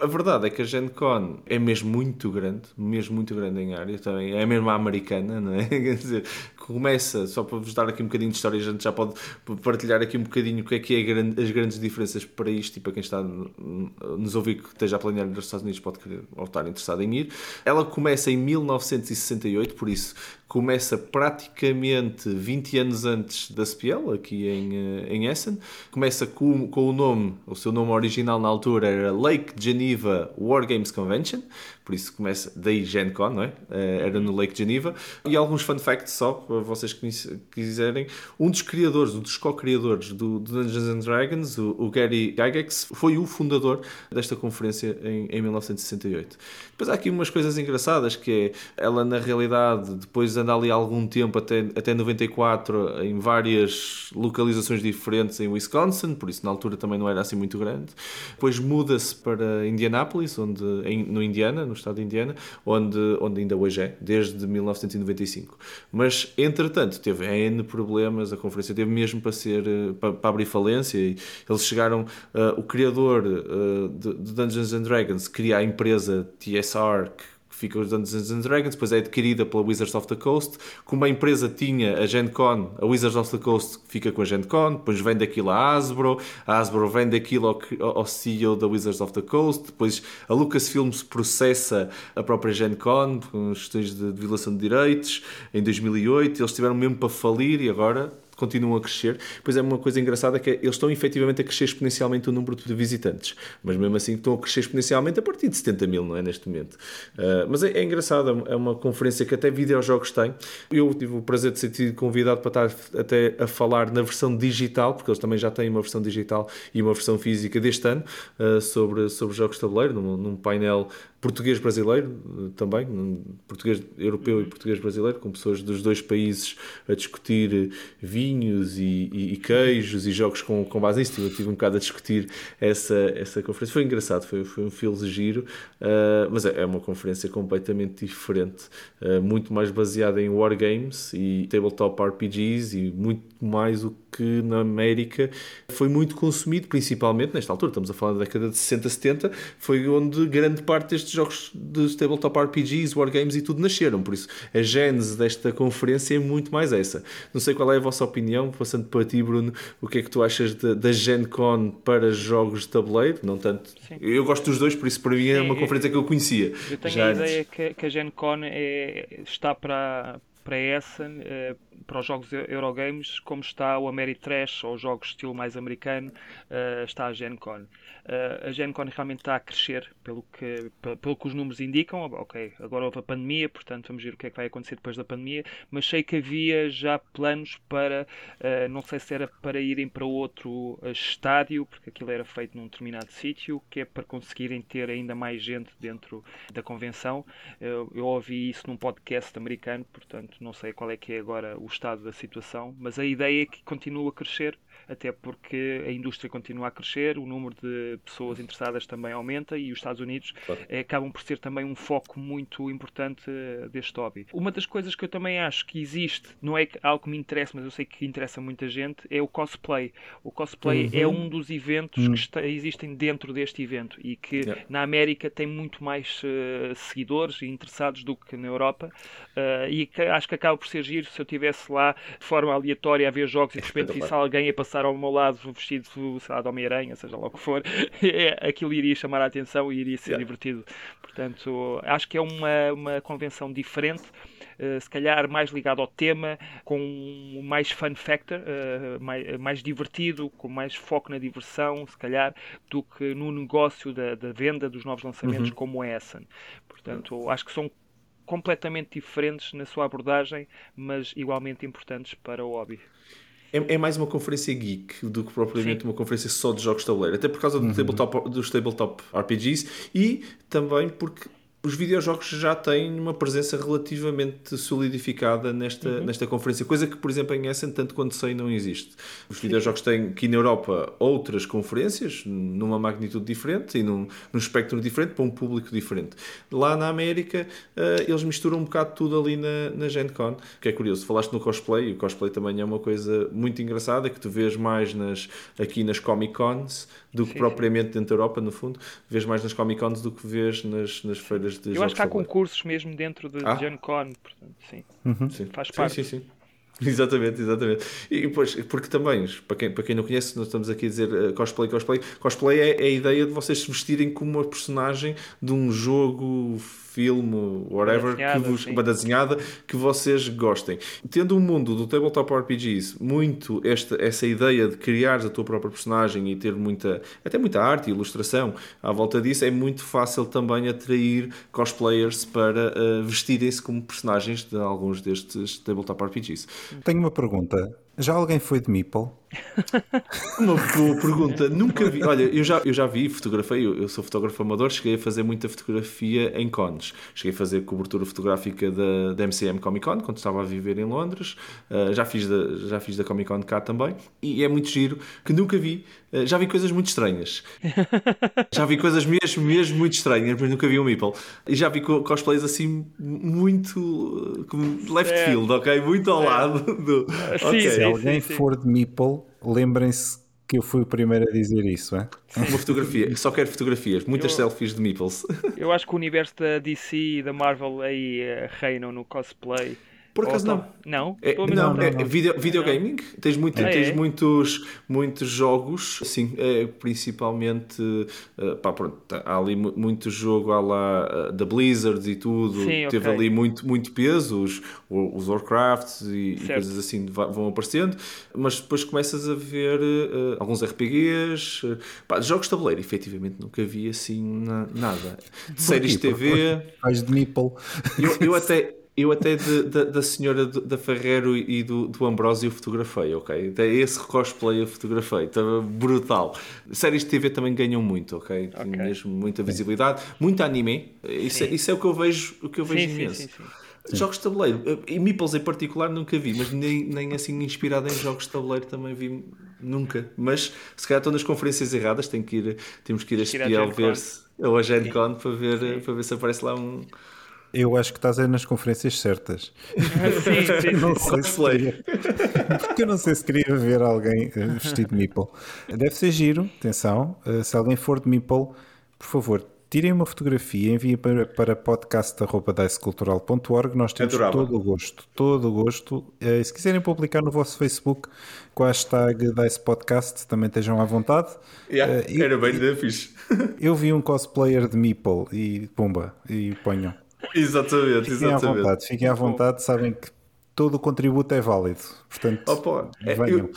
A verdade é que a Gen Con é mesmo muito grande, mesmo muito grande em área também. É mesmo a americana, não é? Quer dizer, começa, só para vos dar aqui um bocadinho de história, a gente já pode partilhar aqui um bocadinho o que é que é as grandes diferenças para isto e para quem está nos ouvir que esteja a planear aos Estados Unidos pode querer ou estar interessado em ir. Ela começa em 1968, por isso começa praticamente 20 anos antes da SPL, aqui em, eh, em Essen. Começa com, com o nome, o seu nome original na altura era Lake Geneva War Games Convention, por isso começa daí Gen Con, não é? Eh, era no Lake Geneva. E alguns fun facts só, para vocês que quiserem. Um dos criadores, um dos co-criadores do, do Dungeons and Dragons, o, o, Gary Gygax, foi o fundador desta conferência em, em 1968. Depois há aqui umas coisas engraçadas, que é, ela na realidade, depois anda ali algum tempo, até, até 94, em várias localizações diferentes em Wisconsin, por isso na altura também não era assim muito grande. Depois muda-se para Indianapolis, onde, em, no Indiana, no estado de Indiana, onde, onde ainda hoje é, desde 1995. Mas, entretanto, teve N problemas, a conferência teve mesmo para ser eh, para, para abrir falência e eles chegaram, uh, o criador uh, de, de Dungeons and Dragons cria a empresa TSR, que que fica os Dungeons and Dragons, depois é adquirida pela Wizards of the Coast. Como a empresa tinha a Gen Con, a Wizards of the Coast fica com a Gen Con, depois vende aquilo à Hasbro, a Hasbro vende aquilo ao, ao CEO da Wizards of the Coast, depois a Lucasfilms processa a própria Gen Con com questões de, de violação de direitos em 2008. Eles tiveram mesmo para falir e agora continuam a crescer. Pois é uma coisa engraçada que é, eles estão efetivamente a crescer exponencialmente o número de visitantes, mas mesmo assim estão a crescer exponencialmente a partir de 70 mil, não é? Neste momento. Uh, mas é, é engraçado, é uma conferência que até videojogos tem. Eu tive o prazer de ser tido convidado para estar até a falar na versão digital, porque eles também já têm uma versão digital e uma versão física deste ano, uh, sobre, sobre jogos de tabuleiro, num, num painel português brasileiro eh, também, português europeu e português brasileiro, com pessoas dos dois países a discutir vinhos e, e, e queijos e jogos com, com base nisso. Eu tive um bocado a discutir essa, essa conferência. Foi engraçado, foi, foi um feel giro, uh, mas é, é, uma conferência completamente diferente, uh, muito mais baseada em wargames e tabletop RPGs e muito mais o que na América foi muito consumido, principalmente nesta altura, estamos a falar da década de 60, 70, foi onde grande parte destes jogos de tabletop RPGs, wargames e tudo nasceram. Por isso, a gênese desta conferência é muito mais essa. Não sei qual é a vossa opinião, passando para ti, Bruno, o que é que tu achas da Gen Con para jogos de tabuleiro? Não tanto. Sim. Eu gosto dos dois, por isso para mim é uma conferência que eu conhecia. Eu tenho a ideia que, que, a Gen Con é, está para para essa, uh, para os jogos Eurogames, como está o Ameritrash ou jogos estilo mais americano, uh, está a Gen Con. Uh, a Gen Con realmente está a crescer, pelo que, pelo que os números indicam. Ok, agora houve a pandemia, portanto vamos ver o que é que vai acontecer depois da pandemia, mas sei que havia já planos para, uh, não sei se era para irem para outro estádio, porque aquilo era feito num determinado sítio, que é para conseguirem ter ainda mais gente dentro da convenção. Eu ouvi isso num podcast americano, portanto não sei qual é que é agora o estado da situação, mas a ideia é que continua a crescer até porque a indústria continua a crescer, o número de pessoas interessadas também aumenta e os Estados Unidos claro. Eh, acabam por ser também um foco muito importante eh, deste hobby. Uma das coisas que eu também acho que existe, não é algo que me interessa, mas eu sei que interessa muita gente, é o cosplay. O cosplay uhum. é um dos eventos uhum. que está, existem dentro deste evento e que yeah. na América tem muito mais uh, seguidores e interessados do que na Europa uh, e que, acho que acaba por ser giro se eu estivesse lá de forma aleatória a ver jogos e de repente visse alguém a passar passar ao meu lado vestido sei lá, de Homem-Aranha, seja lá o que for, é, aquilo iria chamar a atenção e iria ser yeah. divertido. Portanto, acho que é uma, uma convenção diferente. Uh, se calhar mais ligado ao tema, com mais fun factor, uh, mais, mais, divertido, com mais foco na diversão, se calhar, do que no negócio da, da venda dos novos lançamentos uhum. como é essa. Portanto, acho que são completamente diferentes na sua abordagem, mas igualmente importantes para o hobby é, é, mais uma conferência geek do que propriamente Sim. uma conferência só de jogos de tabuleiro. Até por causa do uhum. tabletop, dos tabletop RPGs e também porque os videojogos já têm uma presença relativamente solidificada nesta, uhum. nesta conferência, coisa que, por exemplo, em Essen, tanto quanto sei, não existe. Os videojogos têm aqui na Europa outras conferências, numa magnitude diferente e num, num espectro diferente, para um público diferente. Lá na América, uh, eles misturam um bocado tudo ali na, na Gen Con, que é curioso. Falaste no cosplay, e o cosplay também é uma coisa muito engraçada, que tu vês mais nas, aqui nas Comic Cons do que sim, propriamente sim. dentro da Europa, no fundo. Vês mais nas Comic Cons do que vês nas, nas feiras de Eu acho que há concursos mesmo dentro de ah? Gen Con, portanto, sim. Uhum. sim. Faz parte. Sim, sim, sim. Exatamente, exatamente. E depois, porque também, para quem, para quem não conhece, nós estamos aqui a dizer uh, cosplay, cosplay. Cosplay é, é, a ideia de vocês se vestirem como uma personagem de um jogo filme, whatever, que vos, uma desenhada que vocês gostem. Tendo um mundo do tabletop RPGs muito esta, essa ideia de criar a tua própria personagem e ter muita, até muita arte e ilustração à volta disso, é muito fácil também atrair cosplayers para uh, vestirem-se como personagens de alguns destes tabletop RPGs. Tenho uma pergunta. Já alguém foi de Meeple? Uma boa pergunta. Nunca vi. Olha, eu já, eu já vi, fotografei, eu, eu, sou fotógrafo amador, cheguei a fazer muita fotografia em cons. Cheguei a fazer cobertura fotográfica da, da MCM Comic Con, quando estava a viver em Londres. Uh, já, fiz da, já fiz da Comic Con cá também. E é muito giro, que nunca vi. Uh, já vi coisas muito estranhas. já vi coisas mesmo, mesmo muito estranhas, mas nunca vi um Meeple. E já vi cosplays assim, muito. como left é. field, ok? Muito ao é. lado do. Sim, alguém for de Meeple lembrem-se que eu fui o primeiro a dizer isso, é? Uma fotografia, só quero fotografias, muitas eu, selfies de meeples. Eu acho que o universo da DC e da Marvel aí uh, reinam no cosplay. Por acaso não. Não? É, não, não, é, é video, videogaming. Não. Tens, muito, ah, tens é? muitos, muitos jogos, sim, é, principalmente. Uh, pá, pronto, tá, há ali muito jogo à lá uh, da Blizzard e tudo. Sim, Teve okay. ali muito, muito peso, os, os Warcrafts e, e coisas assim vão aparecendo. Mas depois começas a ver uh, alguns RPGs, pá, jogos de tabuleiro, efetivamente nunca vi assim na, nada. Séries de TV. Faz de nipple. Eu, eu até. Eu até de, de, da senhora da Ferreiro e do, do Ambrósio fotografei, ok? Até esse cosplay eu fotografei, estava brutal. Séries de TV também ganham muito, ok? okay. Mesmo muita visibilidade, muito anime. Isso, é, isso é o que eu vejo, o que eu vejo sim, imenso. Sim, sim, jogos de tabuleiro, e Meeples em particular nunca vi, mas nem, nem assim inspirado em jogos de tabuleiro também vi nunca. Mas se calhar estou nas conferências erradas, tenho que ir, temos que ir a espiar ver se ou a Gen Con para ver, para ver se aparece lá um eu acho que estás aí nas conferências certas. sim, sim, não sei se queria, porque eu não sei se queria ver alguém eh, vestido de Meeple. Deve ser giro, atenção. Eh, se alguém for de Meeple, por favor, tirem uma fotografia, enviem para, para podcast.dicecultural.org. Nós temos Adorava. todo o gosto, todo o gosto. Eh, se quiserem publicar no vosso Facebook com a hashtag Dice Podcast, também estejam à vontade. Yeah, eu, era bem da fixe. Eu vi um cosplayer de Meeple e pumba, e ponham. Exatamente, fiquem exatamente. À vontade, fiquem à vontade, sabem que todo o contributo é válido. Portanto, Opa, é, eu,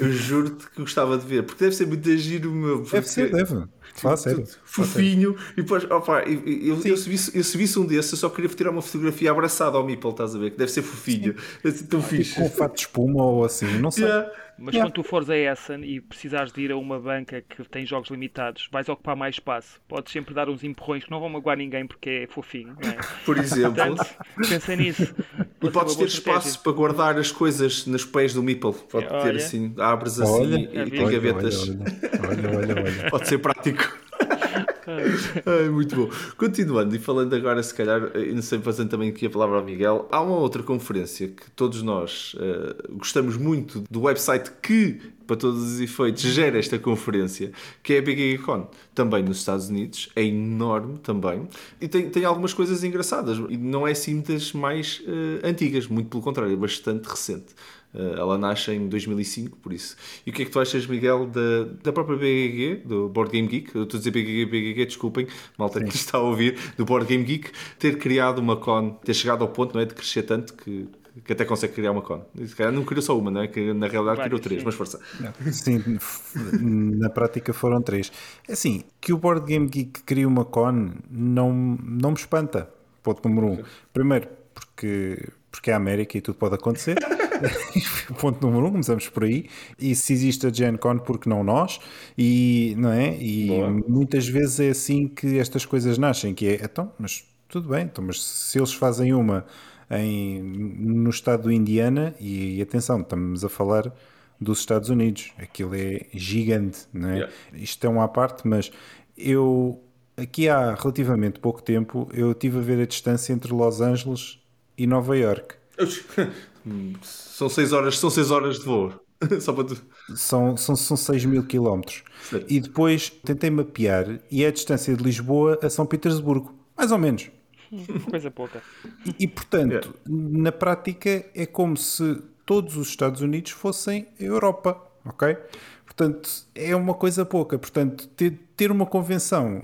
eu juro-te que gostava de ver, porque deve ser muito giro, meu. Deve ser, deve. Fala sério. Fofinho. E depois, opa, eu, eu, eu, se visse, eu um desses, eu só queria tirar uma fotografia abraçada ao Meeple, estás a ver? Que deve ser fofinho. Sim. Tão fixe. Com um fato de espuma ou assim, não sei. Yeah. Mas yeah. quando tu fores a Essen e precisares de ir a uma banca que tem jogos limitados, vais ocupar mais espaço. Podes sempre dar uns empurrões que não vão magoar ninguém porque é fofinho. É? Por exemplo. Portanto, pensa nisso. E podes ter espaço para guardar as coisas nos pés do Meeple. Pode olha. ter assim, abres assim olha, e, e tem gavetas. Olha, olha, olha, Pode ser prático. Ai, muito bom. Continuando e falando agora, se calhar, não sei, fazendo também aqui a palavra ao Miguel, há uma outra conferência que todos nós uh, gostamos muito do website que, para todos os efeitos, gera esta conferência, que é a Big Con, também nos Estados Unidos, é enorme também, e tem, tem algumas coisas engraçadas, e não é assim das mais uh, antigas, muito pelo contrário, é bastante recente. Uh, ela nasce em 2005, por isso. E o que é que tu achas, Miguel, da, da própria BGG, do Board Game Geek? Eu estou a dizer BGG, BGG, desculpem, malta Sim. que está a ouvir, do Board Game Geek, ter criado uma con, ter chegado ao ponto não é, de crescer tanto que que até consegue criar uma con. Não criou só uma, não é? Que na realidade criou três, sim. mas força. Sim, na prática foram três. É assim, que o Board Game Geek crie uma con não, não me espanta. Ponto número um. Primeiro, porque, porque é a América e tudo pode acontecer. Ponto número um, começamos por aí. E se existe a Gen Con, porque não nós? E, não é? e muitas vezes é assim que estas coisas nascem, que é, então, mas tudo bem, então, mas se eles fazem uma em, no estado do Indiana, e, e atenção, estamos a falar dos Estados Unidos, aquilo é gigante, não é? Yeah. Isto é uma à parte, mas eu aqui há relativamente pouco tempo eu estive a ver a distância entre Los Angeles e Nova York. São 6 horas, são seis horas de voo. Só para tu... São, são, são 6 mil quilómetros. E depois tentei mapear e é a distância de Lisboa a São Petersburgo. Mais ou menos. Coisa pouca. E, e portanto, yeah. na prática é como se todos os Estados Unidos fossem a Europa, ok? Portanto, é uma coisa pouca. Portanto, ter, ter uma convenção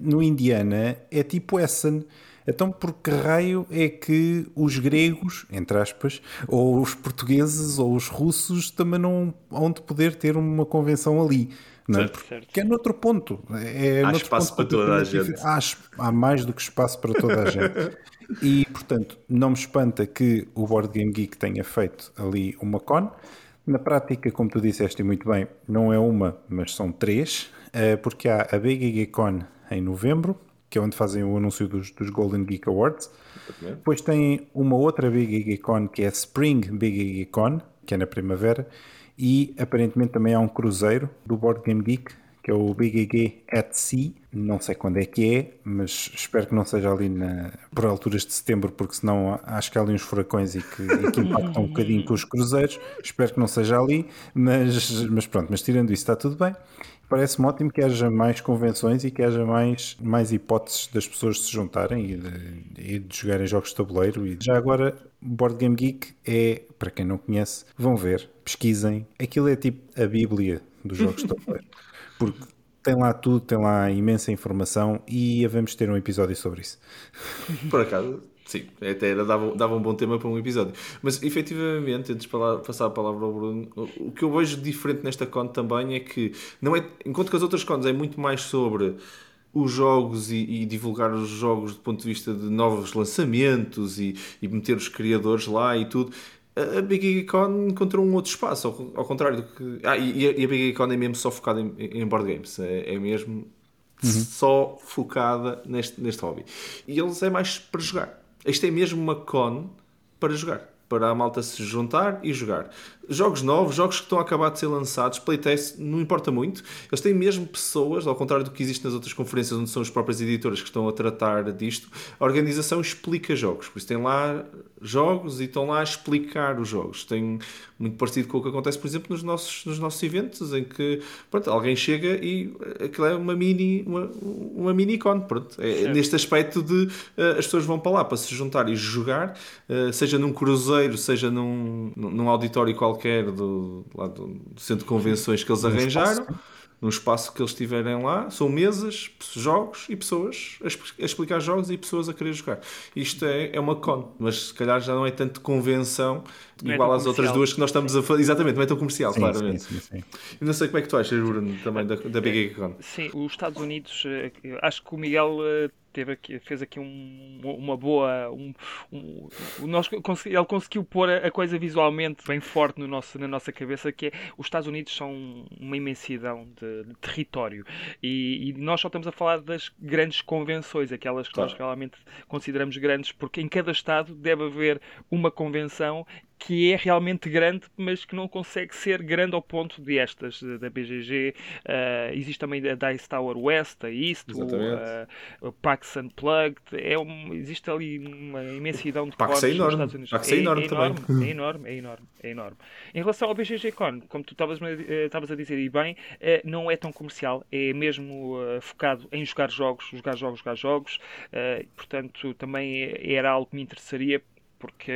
no Indiana é tipo Essen. Então, por que raio é que os gregos, entre aspas, ou os portugueses ou os russos também não vão de poder ter uma convenção ali? Não é? Porque é noutro ponto. É há espaço para toda a gente. Há, há, mais do que espaço para toda a gente. e, portanto, não me espanta que o Board Game Geek tenha feito ali uma con. Na prática, como tu disseste muito bem, não é uma, mas são três, eh, porque há a BGG Con em novembro, que é onde fazem o anúncio dos, dos Golden Geek Awards. Depois tem uma outra BGG Con que é Spring BGG Con, que é na primavera, e aparentemente também há um cruzeiro do Board Game Geek, que é o BGG at Sea. Não sei quando é que é, mas espero que não seja ali na, por alturas de setembro, porque senão acho que há ali uns furacões e que, e que impactam um bocadinho com os cruzeiros. Espero que não seja ali, mas, mas pronto, mas tirando isso está tudo bem. Parece-me ótimo que haja mais convenções e que haja mais, mais hipóteses das pessoas se juntarem e de, e de jogarem jogos de tabuleiro. E já agora, Board Game Geek é, para quem não conhece, vão ver, pesquisem. Aquilo é tipo a Bíblia dos jogos de tabuleiro. Porque tem lá tudo, tem lá imensa informação e havemos ter um episódio sobre isso. Por acaso, Sim, até era, dava, dava um bom tema para um episódio. Mas efetivamente, antes de passar a palavra ao Bruno, o que eu vejo diferente nesta conta também é que, não é, enquanto que as outras contas é muito mais sobre os jogos e, e, divulgar os jogos do ponto de vista de novos lançamentos e, e meter os criadores lá e tudo. A Big Econ encontrou um outro espaço, ao, ao contrário do que. Ah, e, a, e a Big Econ é mesmo só focada em, em board games, é, é mesmo uhum. só focada neste, neste hobby. E eles é mais para jogar isto é mesmo uma con para jogar. Para a malta se juntar e jogar. Jogos novos, jogos que estão a acabar de ser lançados, playtest, não importa muito. Eles têm mesmo pessoas, ao contrário do que existe nas outras conferências, onde são as próprias editoras que estão a tratar disto. A organização explica jogos. Por isso tem lá jogos e estão lá a explicar os jogos. Tem muito parecido com o que acontece, por exemplo, nos nossos, nos nossos eventos, em que pronto, alguém chega e aquilo é uma mini, uma, uma mini icon. Pronto. É, neste aspecto de uh, as pessoas vão para lá para se juntar e jogar, uh, seja num cruzeiro, seja num, num auditório qualquer do, lá do centro de convenções que eles arranjaram num espaço que eles tiverem lá, são mesas, jogos e pessoas a, explicar jogos e pessoas a querer jogar. Isto é, é uma con, mas se calhar já não é tanto convenção não é igual é às outras duas que nós estamos a fazer. Exatamente, não é tão comercial, sim, claramente. Sim, sim. Eu não sei como é que tu achas, Bruno, também da, da Big Con. Sim, os Estados Unidos, eh, acho que o Miguel eh, teve aqui, fez aqui um, uma boa. Um, um, nós, ele conseguiu pôr a, coisa visualmente bem forte no nosso, na nossa cabeça, que é os Estados Unidos são uma imensidão de, de território. E, e, nós só estamos a falar das grandes convenções, aquelas que claro. nós realmente consideramos grandes, porque em cada estado deve haver uma convenção que é realmente grande, mas que não consegue ser grande ao ponto de estas da BGG. Uh, eh, existe também a Dice Tower West, a East, o, uh, PAX Unplugged. É um, existe ali uma imensidão de PAX é enorme. Estados Unidos. PAX é, é, enorme, é enorme também. É enorme, é enorme, é enorme. Em relação ao BGG Con, como tu estavas uh, a dizer e bem, não é tão comercial, é mesmo focado em jogar jogos, jogar jogos, jogar jogos. portanto, também era algo que me interessaria porque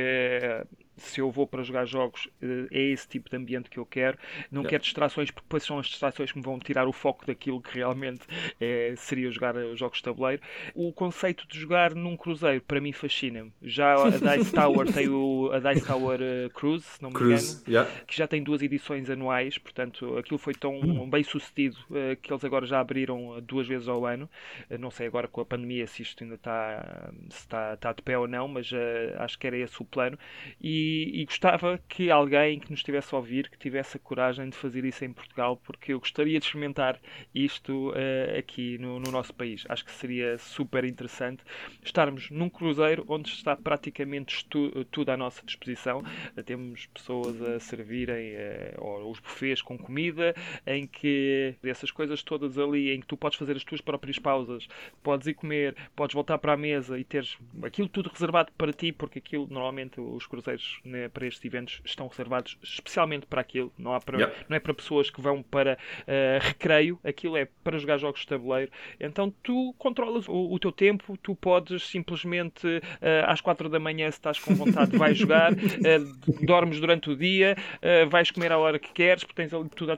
se eu vou para jogar jogos, eh, é esse tipo de ambiente que eu quero. Não yeah. quero distrações, porque depois são as distrações que me vão tirar o foco daquilo que realmente é, seria jogar eh, jogos de tabuleiro. O conceito de jogar num cruzeiro, para mim, fascina-me. Já a Dice Tower tem o, a Dice Tower Cruise, se não me Cruise, engano, yeah. que já tem duas edições anuais, portanto, aquilo foi tão hum. bem sucedido que eles agora já abriram duas vezes ao ano. Não sei agora com a pandemia se isto ainda está, se está, está de pé ou não, mas acho que era esse o plano. E e, gostava que alguém que nos estivesse a ouvir que tivesse a coragem de fazer isso em Portugal, porque eu gostaria de experimentar isto uh, aqui no, no, nosso país. Acho que seria super interessante estarmos num cruzeiro onde está praticamente tudo à nossa disposição. Uh, temos pessoas a servirem uh, os buffets com comida, em que essas coisas todas ali, em que tu podes fazer as tuas próprias pausas, podes ir comer, podes voltar para a mesa e teres aquilo tudo reservado para ti, porque aquilo normalmente os cruzeiros né, para estes eventos estão reservados especialmente para aquilo, não, há para, yeah. não é para pessoas que vão para uh, recreio, aquilo é para jogar jogos de tabuleiro. Então tu controlas o, o teu tempo, tu podes simplesmente uh, às quatro da manhã, se estás com vontade, vais jogar, uh, dormes durante o dia, vais comer à hora que queres, porque tens ali tudo à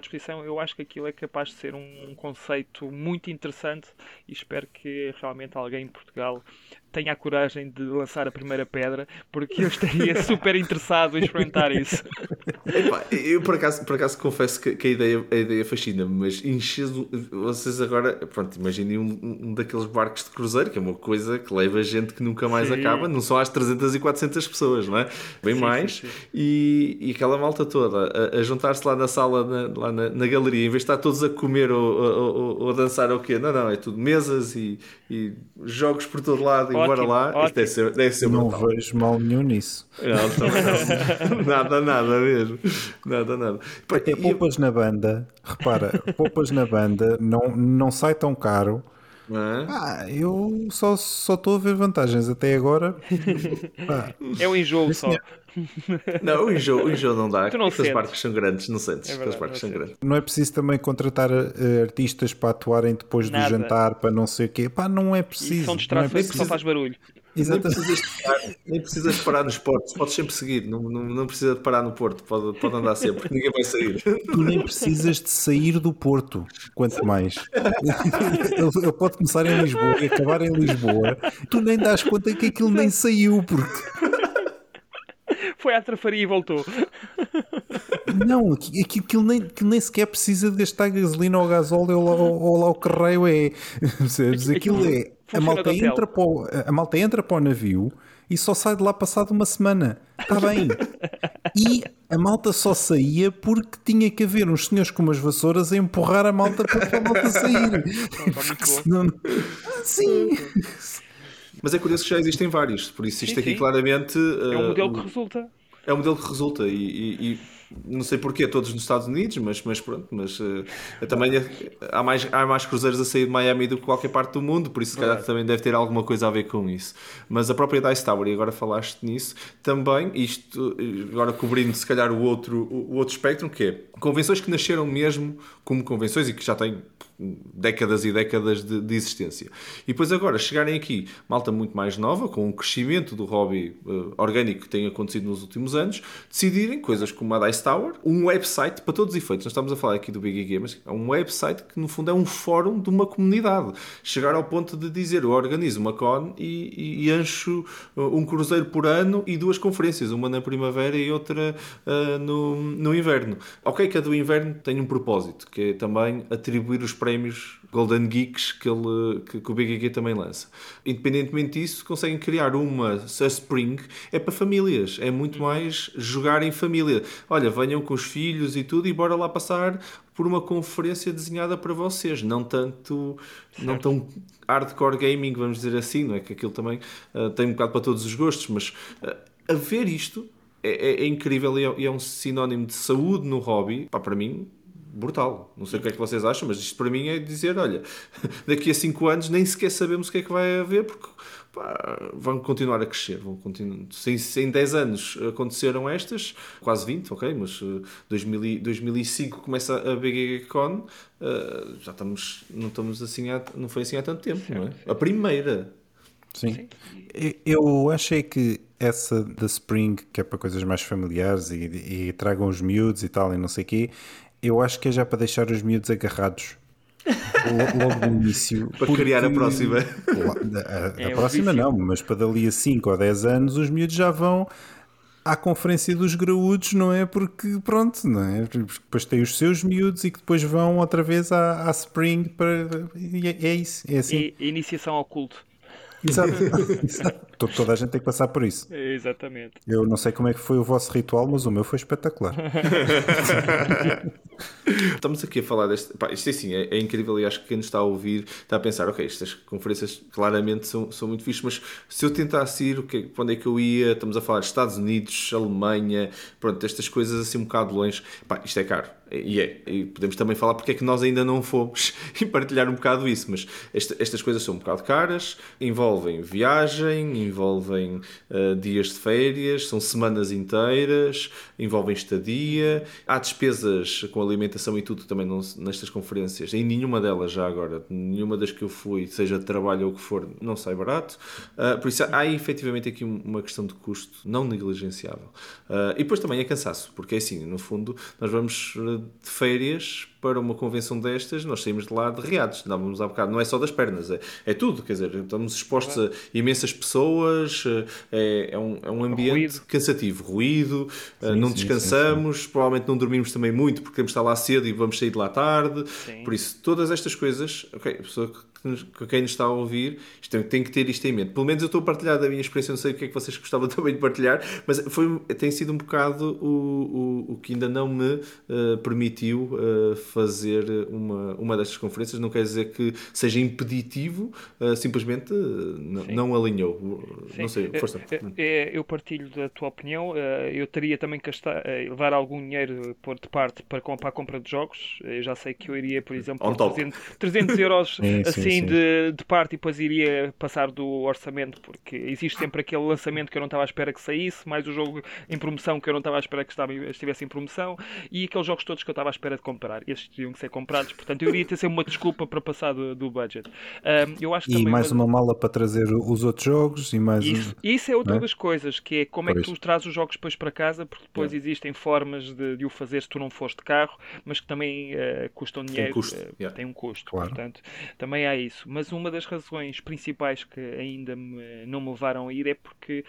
disposição. Eu acho que aquilo é capaz de ser um, um conceito muito interessante e espero que realmente alguém em Portugal tenha a coragem de lançar a primeira pedra, porque eu estaria super interessado em experimentar isso. eu por acaso, por acaso confesso que, que a ideia, a ideia fascina-me, mas enchedo, vocês agora, pronto, imaginem um, um, daqueles barcos de cruzeiro, que é uma coisa que leva gente que nunca mais sim. acaba, não só às 300 e 400 pessoas, não é? Bem sim, mais, sim, e, e aquela malta toda a, a juntar-se lá na sala, na, lá na, na, galeria, em vez de estar todos a comer ou, ou, ou, ou a dançar ou o quê? Não, não, é tudo mesas e, e jogos por todo lado bora lá. Ótimo. Isto deve ser, deve ser Não brutal. vejo mal nenhum nisso. Não, não. nada, nada mesmo. Nada, nada. Até poupas na banda, repara, poupas na banda, não, não sai tão caro. É? Ah, eu só estou a ver vantagens até agora. É um enjoo só. Não, o enjoo, o enjoo não dá. Tu não Aqueles barcos são grandes, não sentes? É verdade, são grandes. Não é preciso também contratar uh, artistas para atuarem depois Nada. do jantar, para não sei o quê. Pá, não é preciso. E são distrações é só faz barulho. Exatamente. Nem precisas, parar, nem precisas parar nos portos, podes sempre seguir, não, não, não precisa de parar no porto, pode, pode andar sempre, ninguém vai sair. Tu nem precisas de sair do porto, quanto mais. Ele, ele pode começar em Lisboa e acabar em Lisboa, tu nem dás conta que aquilo nem saiu, porque foi à trafaria e voltou. Não, aquilo que nem, que nem sequer precisa de gastar gasolina ou gasóleo ou, ou, ou lá o carreio é. Aquilo é. A malta, entra para o, a malta entra para o navio e só sai de lá passado uma semana. Está bem. E a malta só saía porque tinha que haver uns senhores com umas vassouras a empurrar a malta para a malta sair. Porque senão... Sim. Mas é curioso que já existem vários, por isso isto sim, aqui sim. claramente. É um modelo uh, que resulta. É um modelo que resulta e, e, e não sei porquê, todos nos Estados Unidos, mas, mas pronto, mas uh, também é, há, mais, há mais cruzeiros a sair de Miami do que qualquer parte do mundo, por isso se calhar também deve ter alguma coisa a ver com isso. Mas a própria Dice Tower, e agora falaste nisso, também, isto, agora cobrindo se calhar o outro, o outro espectro, que é convenções que nasceram mesmo como convenções e que já têm décadas e décadas de, de, existência. E depois agora chegarem aqui, malta muito mais nova, com o crescimento do hobby uh, orgânico que tem acontecido nos últimos anos, decidirem coisas como a Dice Tower, um website para todos os efeitos. Nós estamos a falar aqui do Big Game, mas é um website que no fundo é um fórum de uma comunidade. Chegar ao ponto de dizer eu organizo uma con e, e, e ancho uh, um cruzeiro por ano e duas conferências, uma na primavera e outra uh, no, no inverno. Ok, que a do inverno tem um propósito, que é também atribuir os prémios Golden Geeks que, ele, que, que o BGG também lança. Independentemente disso, conseguem criar uma a Spring, é para famílias, é muito uhum. mais jogar em família. Olha, venham com os filhos e tudo e bora lá passar por uma conferência desenhada para vocês, não tanto, certo. não tão hardcore gaming, vamos dizer assim, não é que aquilo também uh, tem um bocado para todos os gostos, mas uh, a ver isto é, é, é incrível e é, é, um sinónimo de saúde no hobby, pá, para mim brutal. Não sei o que é que vocês acham, mas isto para mim é dizer: olha, daqui a 5 anos nem sequer sabemos o que é que vai haver, porque pá, vão continuar a crescer. Vão continuar. Se, se em 10 anos aconteceram estas, quase 20, ok, mas uh, 2000, 2005 começa a BGCon, uh, já estamos, não, estamos assim há, não foi assim há tanto tempo, não é? A primeira. Sim. Eu achei que essa da Spring, que é para coisas mais familiares e, e tragam os miúdos e tal, e não sei o quê, eu acho que é já para deixar os miúdos agarrados logo no início. para porque... criar a próxima. A, a, é próxima não, mas para dali a 5 ou 10 anos os miúdos já vão à conferência dos graúdos, não é? Porque pronto, não é? Depois tem os seus miúdos e que depois vão outra vez à, à Spring para. É, é isso, é assim. E, iniciação ao culto. Exato. Exato. Toda a gente tem que passar por isso. Exatamente. Eu não sei como é que foi o vosso ritual, mas o meu foi espetacular. Estamos aqui a falar deste. Pá, isto é assim, é, é, incrível e acho que quem nos está a ouvir está a pensar, ok, estas conferências claramente são, são muito fixas, mas se eu tentasse ir, o que, para onde é que eu ia? Estamos a falar de Estados Unidos, Alemanha, pronto, estas coisas assim um bocado longe. Pá, isto é caro. E é. E podemos também falar porque é que nós ainda não fomos e partilhar um bocado isso, mas esta, estas coisas são um bocado caras, envolvem viagem, envolvem uh, dias de férias, são semanas inteiras, envolvem estadia, há despesas com alimentação e tudo também não, nestas conferências, em nenhuma delas já agora, nenhuma das que eu fui, seja de trabalho ou o que for, não sai barato. Uh, por isso há efetivamente aqui uma questão de custo não negligenciável. Uh, e depois também é cansaço, porque é assim, no fundo, nós vamos de férias para uma convenção destas, nós saímos de lá derriados, dávamos há bocado, não é só das pernas, é, é tudo, quer dizer, estamos expostos a imensas pessoas, é, é, um, é um ambiente ruído. cansativo, ruído, sim, não sim, descansamos, sim, provavelmente não dormimos também muito porque temos de estar lá cedo e vamos sair de lá tarde, por isso, todas estas coisas, ok, a pessoa que que quem nos está a ouvir isto tem, que ter isto em mente. Pelo menos eu estou a partilhar da minha experiência, não sei o que é que vocês gostavam também de partilhar, mas foi, tem sido um bocado o, o, o que ainda não me uh, permitiu uh, fazer uma, uma destas conferências. Não quer dizer que seja impeditivo, uh, simplesmente não, não alinhou. Sim. Não sei, força. É, eu partilho da tua opinião. eu teria também que gastar, levar algum dinheiro por de parte para, para a compra de jogos. Eu já sei que eu iria, por exemplo, por 300, 300 euros sim, assim sim, de, de parte e depois iria passar do orçamento, porque existe sempre aquele lançamento que eu não estava à espera que saísse, mais o jogo em promoção que eu não estava à espera que estivesse em promoção e aqueles jogos todos que eu estava à espera de comprar. Estes teriam que ser comprados, portanto eu iria ter sempre uma desculpa para passar do, do budget. Um, eu acho e mais uma... uma mala para trazer os outros jogos e mais. Isso, isso é outra é? das coisas, que é como é que tu trazes os jogos depois para casa, porque depois existem formas de, de, o fazer se tu não fores de carro, mas que também uh, custam dinheiro. Tem, custo. Uh, yeah. tem um custo. Claro. Portanto, também há isso. Mas uma das razões principais que ainda me, não me levaram a ir é porque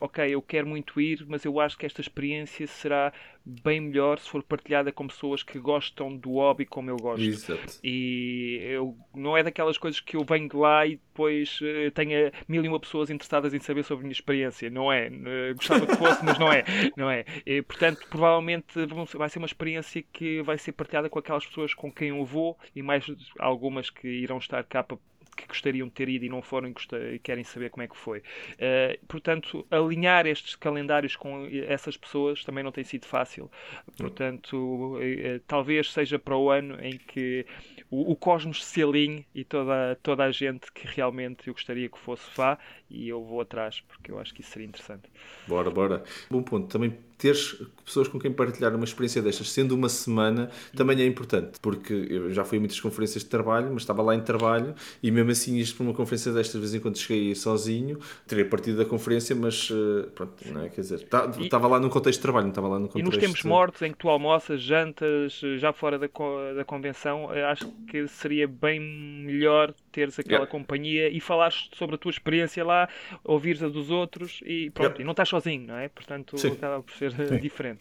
ok, eu quero muito ir, mas eu acho que esta experiência será bem melhor se for partilhada com pessoas que gostam do hobby como eu gosto. Exato. E eu, não é daquelas coisas que eu venho de lá e depois uh, tenha mil e uma pessoas interessadas em saber sobre a minha experiência. Não é. Uh, gostava que fosse, mas não é. Não é. E, portanto, provavelmente vai ser uma experiência que vai ser partilhada com aquelas pessoas com quem eu vou e mais algumas que irão estar cá para que gostariam de ter ido e não foram e querem saber como é que foi. Uh, portanto, alinhar estes calendários com essas pessoas também não tem sido fácil. Portanto, uh, talvez seja para o ano em que o, o cosmos se alinhe e toda, toda a gente que realmente eu gostaria que fosse vá e eu vou atrás, porque eu acho que isso seria interessante. Bora, bora. Bom ponto. Também teres pessoas com quem partilhar uma experiência destas, sendo uma semana, também é importante, porque eu já fui a muitas conferências de trabalho, mas estava lá em trabalho e mesmo assim isto para uma conferência destas, de vez em quando cheguei sozinho, teria partido da conferência, mas eh, pronto, não é? Quer dizer, tá, estava lá num contexto de trabalho, não estava lá num contexto... E nos tempos mortos em que tu almoças, jantas, já fora da, da convenção, eh, acho que seria bem melhor teres aquela yeah. companhia e falares sobre a tua experiência lá, ouvires a dos outros e pronto, yeah. e não estás sozinho, não é? Portanto, Sim. acaba por ser Sim. diferente.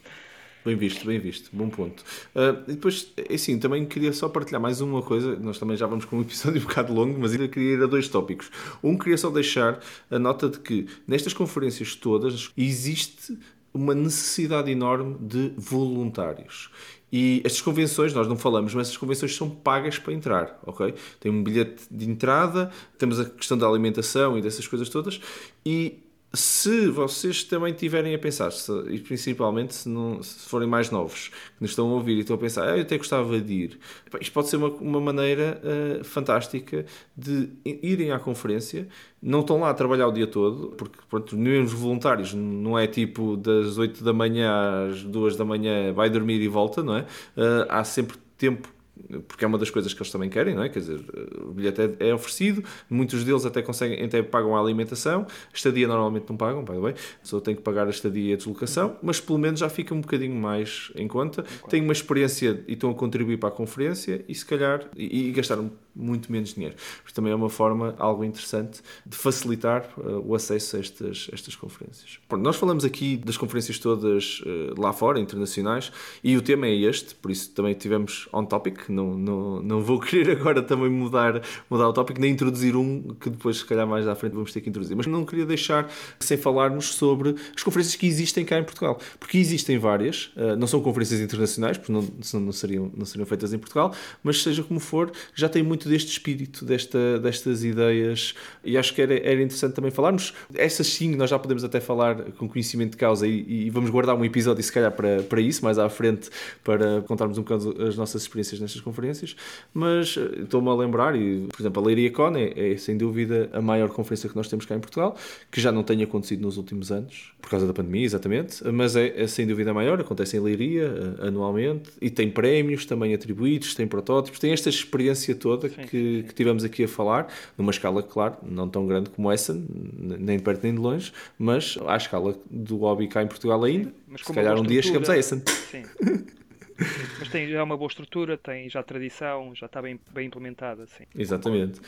Bem visto, bem visto, bom ponto. Uh, e depois, é assim, também queria só partilhar mais uma coisa, nós também já vamos com um episódio um bocado longo, mas ainda queria ir a dois tópicos. Um, queria só deixar a nota de que nestas conferências todas existe uma necessidade enorme de voluntários. E estas convenções, nós não falamos, mas estas convenções são pagas para entrar, ok? Tem um bilhete de entrada, temos a questão da alimentação e dessas coisas todas, e se vocês também tiverem a pensar, se, e principalmente se, não, se, forem mais novos, que nos estão a ouvir e estão a pensar, ah, eu até gostava de ir, isto pode ser uma, uma maneira uh, fantástica de irem à conferência, não estão lá a trabalhar o dia todo, porque pronto, os voluntários não é tipo das 8 da manhã às 2 da manhã vai dormir e volta, não é? Uh, há sempre tempo porque é uma das coisas que eles também querem, não é? Quer dizer, o bilhete é, é oferecido, muitos deles até conseguem, até pagam a alimentação, a estadia normalmente não pagam, by the way, só tem que pagar a estadia e a deslocação, mas pelo menos já fica um bocadinho mais em conta, têm uma experiência e estão a contribuir para a conferência e se calhar, e, e gastaram muito menos dinheiro. Mas também é uma forma algo interessante de facilitar uh, o acesso a estas, estas conferências. Pronto, nós falamos aqui das conferências todas uh, lá fora, internacionais, e o tema é este, por isso também tivemos on topic. Não, não, não vou querer agora também mudar, mudar o tópico, nem introduzir um que depois, se calhar, mais à frente vamos ter que introduzir. Mas não queria deixar sem falarmos sobre as conferências que existem cá em Portugal, porque existem várias, uh, não são conferências internacionais, porque não, não, seriam, não seriam feitas em Portugal, mas seja como for, já tem muito deste espírito, desta, destas ideias, e acho que era, era interessante também falarmos. Essas sim, nós já podemos até falar com conhecimento de causa e, e vamos guardar um episódio, se calhar, para, para isso, mais à frente, para contarmos um bocado as nossas experiências nestas conferências. Mas eh, estou-me a lembrar, e, por exemplo, a Leiria Con é, é, sem dúvida a maior conferência que nós temos cá em Portugal, que já não tem acontecido nos últimos anos, por causa da pandemia, exatamente, mas é, é sem dúvida a maior, acontece em Leiria eh, anualmente e tem prémios também atribuídos, tem protótipos, tem esta experiência toda sim, que, sim. que tivemos aqui a falar, numa escala, claro, não tão grande como essa, nem de perto nem de longe, mas à escala do hobby cá em Portugal ainda. Sim, se calhar um dia chegamos a essa. Sim. Mas tem já uma boa estrutura, tem já tradição, já está bem, bem implementada. Sim. Exatamente.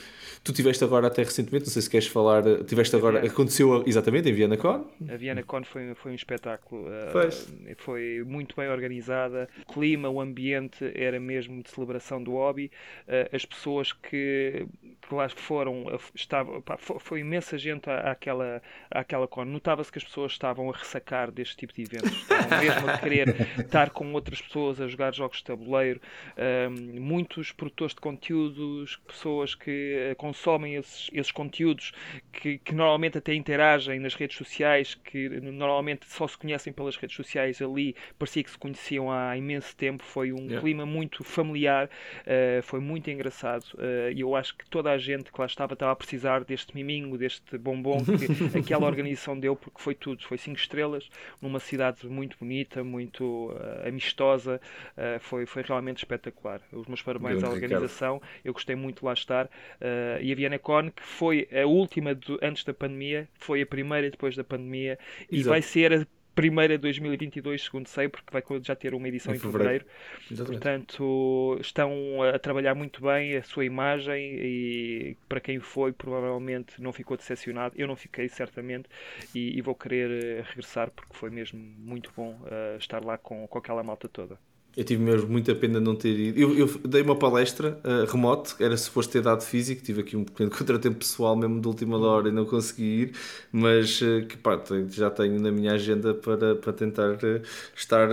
Tu tiveste agora até recentemente, não sei se queres falar, tiveste agora, aconteceu exatamente em Viena Con? A Viena Con foi, foi um espetáculo. Uh, foi muito bem organizada. O clima, o ambiente era mesmo de celebração do hobby. Uh, as pessoas que, que lá foram, estavam, pá, foi, foi, imensa gente àquela, àquela Con. Notava-se que as pessoas estavam a ressacar deste tipo de eventos. Estavam mesmo a querer estar com outras pessoas a jogar jogos de tabuleiro, um, muitos produtores de conteúdos, pessoas que uh, consomem esses, esses conteúdos, que, que, normalmente até interagem nas redes sociais, que normalmente só se conhecem pelas redes sociais ali, parecia que se conheciam há imenso tempo, foi um yeah. clima muito familiar, uh, foi muito engraçado uh, e eu acho que toda a gente que lá estava estava a precisar deste miminho, deste bombom que aquela organização deu, porque foi tudo, foi cinco estrelas, numa cidade muito bonita, muito amistosa, Uh, foi, foi realmente espetacular. Os meus parabéns à organização, Ricardo. eu gostei muito de lá estar. Uh, e a VianaCon, que foi a última do, antes da pandemia, foi a primeira depois da pandemia, Exato. e vai ser a primeira de 2022, segundo sei, porque vai já ter uma edição em, em fevereiro. fevereiro. Portanto, estão a trabalhar muito bem a sua imagem e para quem foi, provavelmente não ficou decepcionado. Eu não fiquei, certamente, e, e vou querer eh, regressar porque foi mesmo muito bom uh, estar lá com, com aquela malta toda. Eu tive mesmo muita pena não ter ido. Eu, eu dei uma palestra uh, remoto, era suposto ter dado físico, tive aqui um pequeno contratempo pessoal mesmo de última hora e não consegui ir, mas uh, que pá, já tenho na minha agenda para, para tentar uh, estar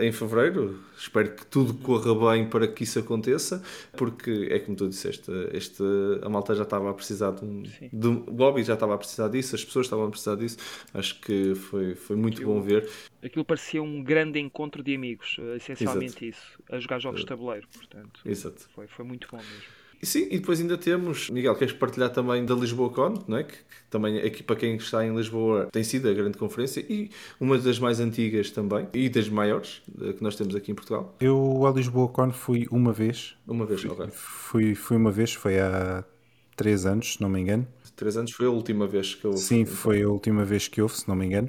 em fevereiro. Espero que tudo corra bem para que isso aconteça, porque é como tu disseste, este, a malta já estava a precisar de um. De, o Bobby já estava a precisar disso, as pessoas estavam a precisar disso. Acho que foi, foi muito aquilo, bom ver. Aquilo parecia um grande encontro de amigos, essencialmente Exato. isso, a jogar jogos de tabuleiro. Portanto, Exato. Foi, foi muito bom mesmo. Sim, e depois ainda temos, Miguel, queres partilhar também da Lisboa Con, não é? que, que também aqui para quem está em Lisboa tem sido a grande conferência e uma das mais antigas também e das maiores eh, que nós temos aqui em Portugal. Eu a Lisboa Con fui uma vez. Uma vez, fui, ok. Fui, fui uma vez, foi há três anos, se não me engano. Três anos foi a última vez que eu Sim, foi a última vez que houve, se não me engano.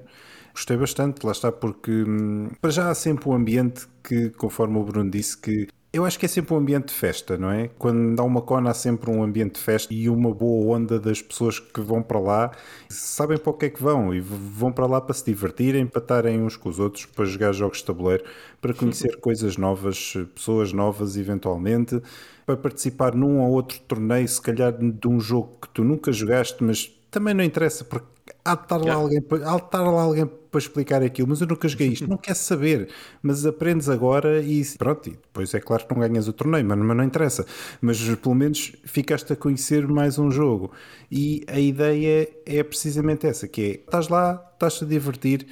Gostei bastante, lá está, porque hum, para já há sempre um ambiente que, conforme o Bruno disse, que eu acho que é sempre um ambiente de festa, não é? Quando dá uma cona há sempre um ambiente de festa e uma boa onda das pessoas que vão para lá sabem para o que é que vão e vão para lá para se divertirem, para estarem uns com os outros, para jogar jogos de tabuleiro, para conhecer coisas novas, pessoas novas eventualmente, para participar num ou outro torneio, se calhar de um jogo que tu nunca jogaste, mas também não interessa porque há de estar lá, alguém, há de estar lá alguém para explicar aquilo, mas eu nunca joguei isto, não quer saber, mas aprendes agora e pronto, e depois é claro que não ganhas o torneio, mas, mas não interessa, mas pelo menos ficaste a conhecer mais um jogo. E a ideia é precisamente essa, que é, estás lá, estás-te a divertir,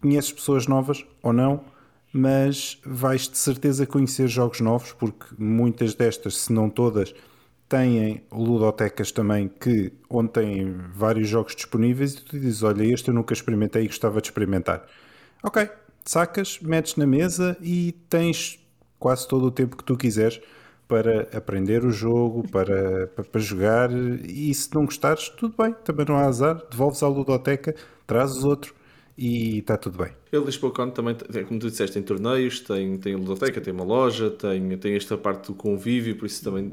conheces pessoas novas ou não, mas vais de certeza conhecer jogos novos, porque muitas destas, se não todas, têm ludotecas também que onde têm vários jogos disponíveis e tu dizes, olha, este eu nunca experimentei e gostava de experimentar. Ok, sacas, metes na mesa e tens quase todo o tempo que tu quiseres para aprender o jogo, para, para, para, jogar e se não gostares, tudo bem, também não há azar, devolves à ludoteca, trazes outro e está tudo bem. Ele Lisboa Con também, como tu disseste, tem torneios, tem, tem ludoteca, tem uma loja, tem, tem esta parte do convívio, por isso também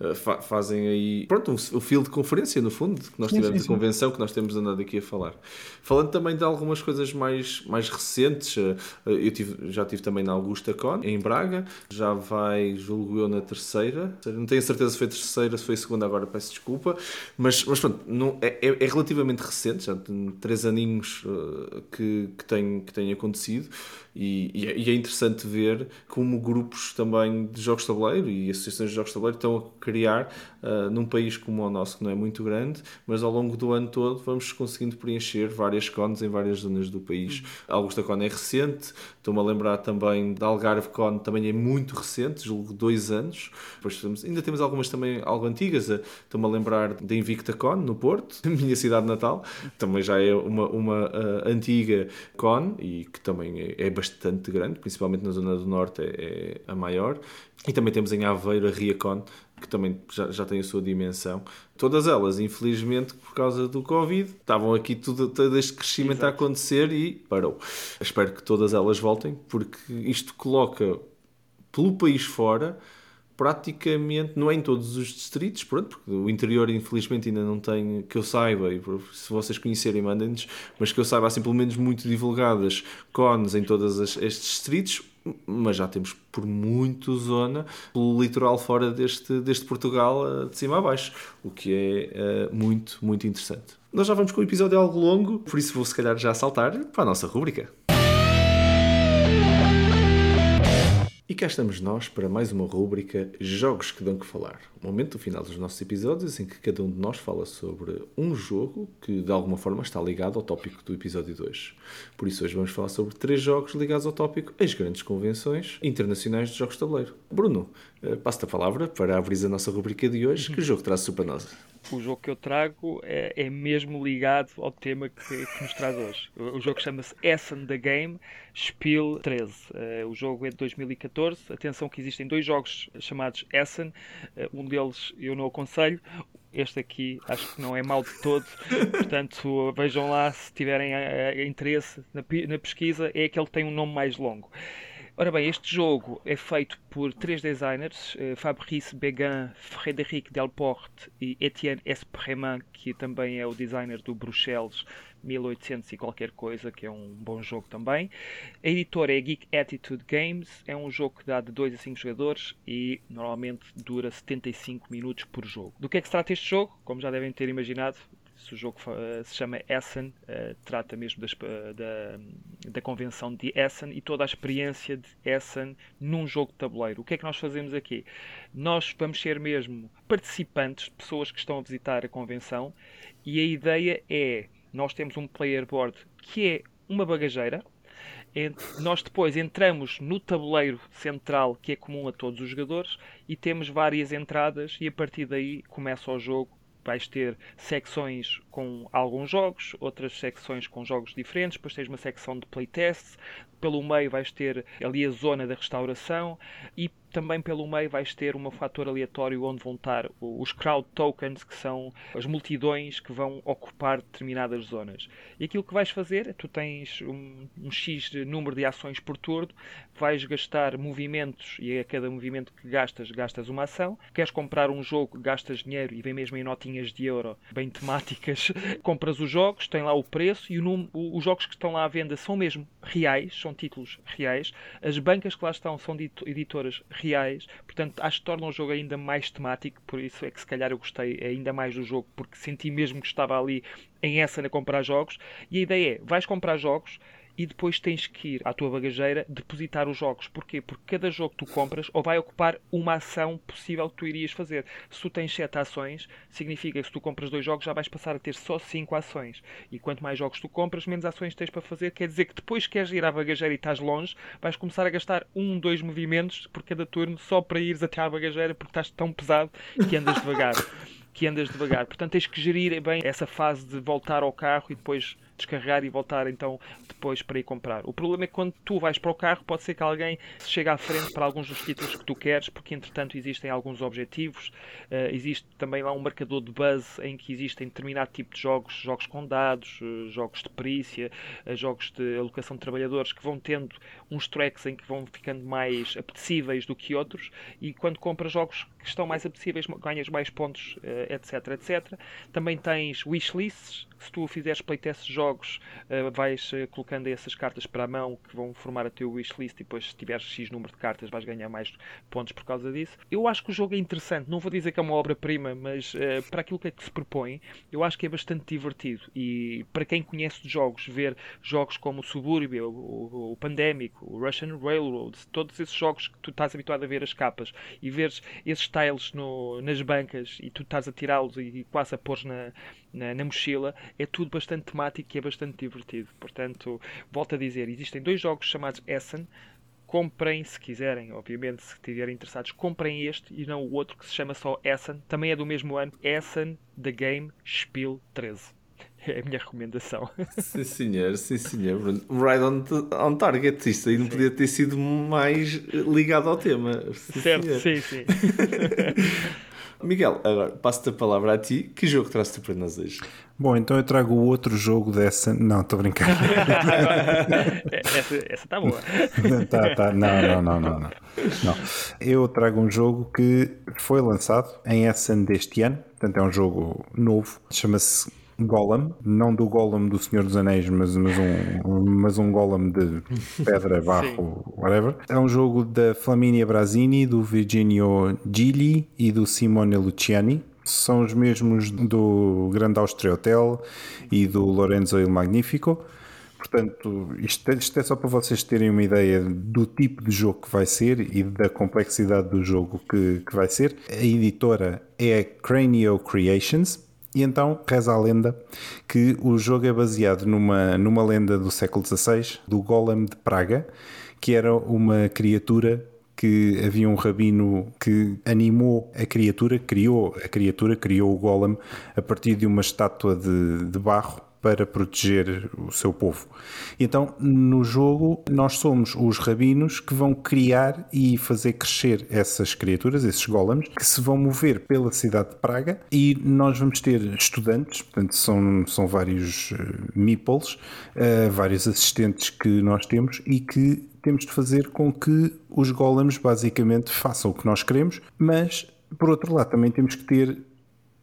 uh, fa fazem aí, pronto, um, o fio de conferência, no fundo, que nós tivemos de convenção, que nós temos andado aqui a falar. Falando também de algumas coisas mais, mais recentes, uh, eu tive, já tive também na Augusta Con, em Braga, já vai, julgo eu, na terceira, não tenho certeza se foi a terceira, se foi a segunda, agora peço desculpa, mas, mas pronto, não, é, é, é relativamente recente, já tem três aninhos uh, que, que tem, que tem acontecido e, e, é, e, é, interessante ver como grupos também de jogos de tabuleiro e associações de jogos de tabuleiro estão a criar uh, num país como o nosso, que não é muito grande, mas ao longo do ano todo vamos conseguindo preencher várias cones em várias zonas do país. Uhum. Augusta Con é recente, estou-me a lembrar também da Algarve Con, também é muito recente, julgo dois anos. Depois temos, ainda temos algumas também algo antigas, estou-me a lembrar da Invicta Con, no Porto, minha cidade natal, também já é uma, uma uh, antiga Con e que também é, é bastante grande, principalmente na zona do norte é, é a maior. E também temos em Aveiro a Riacon, que também já, já tem a sua dimensão. Todas elas, infelizmente, por causa do Covid, estavam aqui tudo, todo este crescimento Exato. a acontecer e parou. Espero que todas elas voltem, porque isto coloca pelo país fora praticamente, não é em todos os distritos, pronto, porque o interior infelizmente ainda não tem, que eu saiba, e se vocês conhecerem mandem-nos, mas que eu saiba assim pelo menos muito divulgadas cones em todos estes distritos, mas já temos por muito zona pelo litoral fora deste, deste Portugal eh, de cima a baixo, o que é uh, muito, muito interessante. Nós já vamos com o episódio algo longo, por isso vou se calhar já saltar para a nossa rúbrica. E cá estamos nós para mais uma rúbrica Jogos que dão que falar. O momento do final dos nossos episódios em que cada um de nós fala sobre um jogo que de alguma forma está ligado ao tópico do episódio 2. Por isso hoje vamos falar sobre três jogos ligados ao tópico as grandes convenções internacionais de jogos de tabuleiro. Bruno, eh, passo-te a palavra para abrir a nossa rubrica de hoje. Que jogo traz para nós? O jogo que eu trago é, é mesmo ligado ao tema que, que nos traz hoje. O, o jogo chama-se Essen the Game Spiel 13. Uh, eh, o jogo é de 2014. Atenção que existem dois jogos chamados Essen. Uh, um deles eu não aconselho. Este aqui acho que não é mau de todo. Portanto, vejam lá se tiverem uh, interesse na, na pesquisa. É aquele que tem um nome mais longo. Ora bem, este jogo é feito por três designers, eh, Fabrice Beguin, Frédéric Delporte e Etienne Espreman, que também é o designer do Bruxelas 1800 e qualquer coisa, que é um bom jogo também. A editora é Geek Attitude Games, é um jogo que dá de 2 a 5 jogadores e normalmente dura 75 minutos por jogo. Do que é que se trata este jogo? Como já devem ter imaginado, se o jogo uh, se chama Essen, uh, trata mesmo das, uh, da, da convenção de Essen e toda a experiência de Essen num jogo de tabuleiro. O que é que nós fazemos aqui? Nós vamos ser mesmo participantes, pessoas que estão a visitar a convenção, e a ideia é: nós temos um player board que é uma bagageira. Nós depois entramos no tabuleiro central que é comum a todos os jogadores e temos várias entradas e a partir daí começa o jogo vais ter secções com alguns jogos, outras secções com jogos diferentes, depois tens uma secção de playtests, pelo meio vais ter ali a zona da restauração e também pelo meio vais ter um fator aleatório onde vão estar os crowd tokens, que são as multidões que vão ocupar determinadas zonas. E aquilo que vais fazer, é tu tens um, um X número de ações por turno, vais gastar movimentos e a cada movimento que gastas, gastas uma ação. Queres comprar um jogo, gastas dinheiro e vem mesmo em notinhas de euro bem temáticas, compras os jogos, tem lá o preço e o número, os jogos que estão lá à venda são mesmo reais, são títulos reais. As bancas que lá estão são editoras reais, portanto acho que torna o jogo ainda mais temático, por isso é que se calhar eu gostei ainda mais do jogo, porque senti mesmo que estava ali em essa a comprar jogos, e a ideia é, vais comprar jogos, e depois tens que ir à tua bagageira depositar os jogos. Porquê? Porque cada jogo que tu compras ou vai ocupar uma ação possível que tu irias fazer. Se tu tens 7 ações, significa que se tu compras dois jogos já vais passar a ter só 5 ações. E quanto mais jogos tu compras, menos ações tens para fazer. Quer dizer que depois que queres ir à bagageira e estás longe, vais começar a gastar um, dois movimentos por cada turno só para ires até à bagageira porque estás tão pesado que andas devagar. que andas devagar. Portanto, tens que gerir bem essa fase de voltar ao carro e depois descarregar e voltar então depois para ir comprar. O problema é que quando tu vais para o carro, pode ser que alguém chegue à frente para alguns dos títulos que tu queres, porque entretanto existem alguns objetivos, uh, existe também lá um marcador de buzz em que existem determinado tipo de jogos, jogos com dados, uh, jogos de perícia, uh, jogos de alocação de trabalhadores que vão tendo uns tracks em que vão ficando mais apetecíveis do que outros e quando compras jogos que estão mais apetecíveis ganhas mais pontos, etc, etc. Também tens wishlists, se tu fizeres playtests de jogos, uh, vais uh, colocando essas cartas para a mão que vão formar a teu wishlist e depois, se tiveres X número de cartas, vais ganhar mais pontos por causa disso. Eu acho que o jogo é interessante, não vou dizer que é uma obra-prima, mas para aquilo que é que se propõe, eu acho que é bastante divertido. E para quem conhece de jogos, ver jogos como o Suburbia, o, o, o Pandemic, o Russian Railroad, todos esses jogos que tu estás habituado a ver as capas e veres esses tiles no, nas bancas e tu estás a tirá-los e quase a pôr na, na, na mochila, é tudo bastante temático e é bastante divertido. Portanto, volto a dizer, existem dois jogos chamados Essen. Comprem se quiserem, obviamente, se estiverem interessados, comprem este e não o outro que se chama só Essen. Também é do mesmo ano, Essen The Game Spiel 13 é a minha recomendação. Sim, senhor, sim, senhor. Right on, on target. Isto aí não podia ter sido mais ligado ao tema. Sim, certo, senhor. sim, sim. Miguel, agora passo-te a palavra a ti. Que jogo traz-te para nós hoje? Bom, então eu trago o outro jogo dessa. Não, estou a brincar. essa está boa. tá, tá. Não, não, não, não, não, não. Eu trago um jogo que foi lançado em Essen deste ano. Portanto, é um jogo novo. Chama-se golem, não do golem do Senhor dos Anéis, mas, mas, um, mas um golem de pedra, barro, whatever. É um jogo da Flaminia Brasini, do Virginio Gili e do Simone Luciani. São os mesmos do Grande Austria Hotel e do Lorenzo il Magnifico. Portanto, isto, isto, é só para vocês terem uma ideia do tipo de jogo que vai ser e da complexidade do jogo que, que vai ser. A editora é a Cranio Creations e então reza a lenda que o jogo é baseado numa, numa lenda do século XVI, do Golem de Praga, que era uma criatura que havia um rabino que animou a criatura, criou a criatura, criou o golem a partir de uma estátua de, de barro para proteger o seu povo. Então, no jogo, nós somos os rabinos que vão criar e fazer crescer essas criaturas, esses golems, que se vão mover pela cidade de Praga e nós vamos ter estudantes, portanto, são, são vários uh, meeples, uh, vários assistentes que nós temos e que temos de fazer com que os golems basicamente façam o que nós queremos, mas por outro lado também temos que ter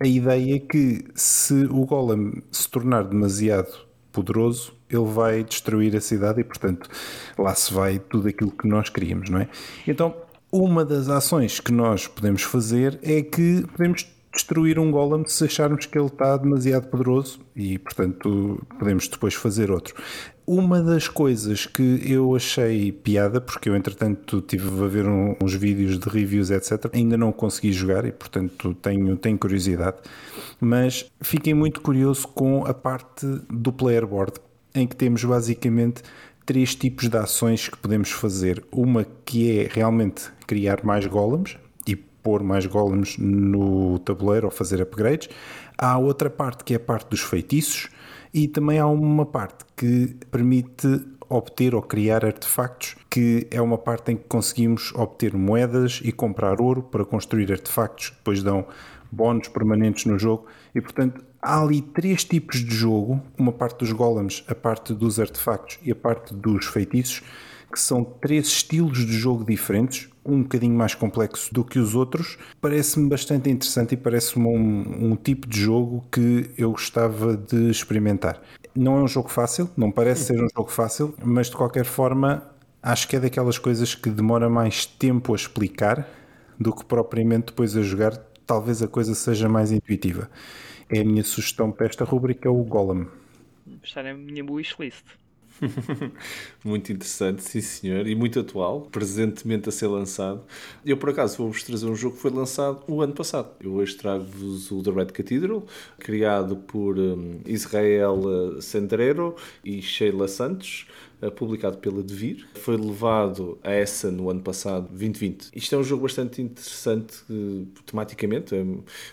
a ideia é que se o Golem se tornar demasiado poderoso, ele vai destruir a cidade e, portanto, lá se vai tudo aquilo que nós queríamos, não é? Então, uma das ações que nós podemos fazer é que podemos destruir um golem se acharmos que ele está demasiado poderoso e, portanto, podemos depois fazer outro. Uma das coisas que eu achei piada, porque eu entretanto tive a ver um, uns vídeos de reviews, etc., ainda não consegui jogar e, portanto, tenho, tenho curiosidade, mas fiquei muito curioso com a parte do player board, em que temos basicamente três tipos de ações que podemos fazer. Uma que é realmente criar mais golems, pôr mais golems no tabuleiro ou fazer upgrades. Há outra parte que é a parte dos feitiços e também há uma parte que permite obter ou criar artefactos, que é uma parte em que conseguimos obter moedas e comprar ouro para construir artefactos que depois dão bónus permanentes no jogo. E portanto, há ali três tipos de jogo: uma parte dos golems, a parte dos artefactos e a parte dos feitiços, que são três estilos de jogo diferentes um bocadinho mais complexo do que os outros, parece-me bastante interessante e parece-me um, um, tipo de jogo que eu gostava de experimentar. Não é um jogo fácil, não parece ser um jogo fácil, mas de qualquer forma acho que é daquelas coisas que demora mais tempo a explicar do que propriamente depois a jogar. Talvez a coisa seja mais intuitiva. É a minha sugestão para esta rubrica, o Golem. Está na minha wishlist. muito interessante, sim senhor, e muito atual, presentemente a ser lançado. Eu, por acaso, vou-vos trazer um jogo que foi lançado o ano passado. Eu hoje trago-vos o The Red Cathedral, criado por um, Israel uh, Sendrero e Sheila Santos. Publicado pela Devir. Foi levado a essa no ano passado, 2020. Isto é um jogo bastante interessante tematicamente. É,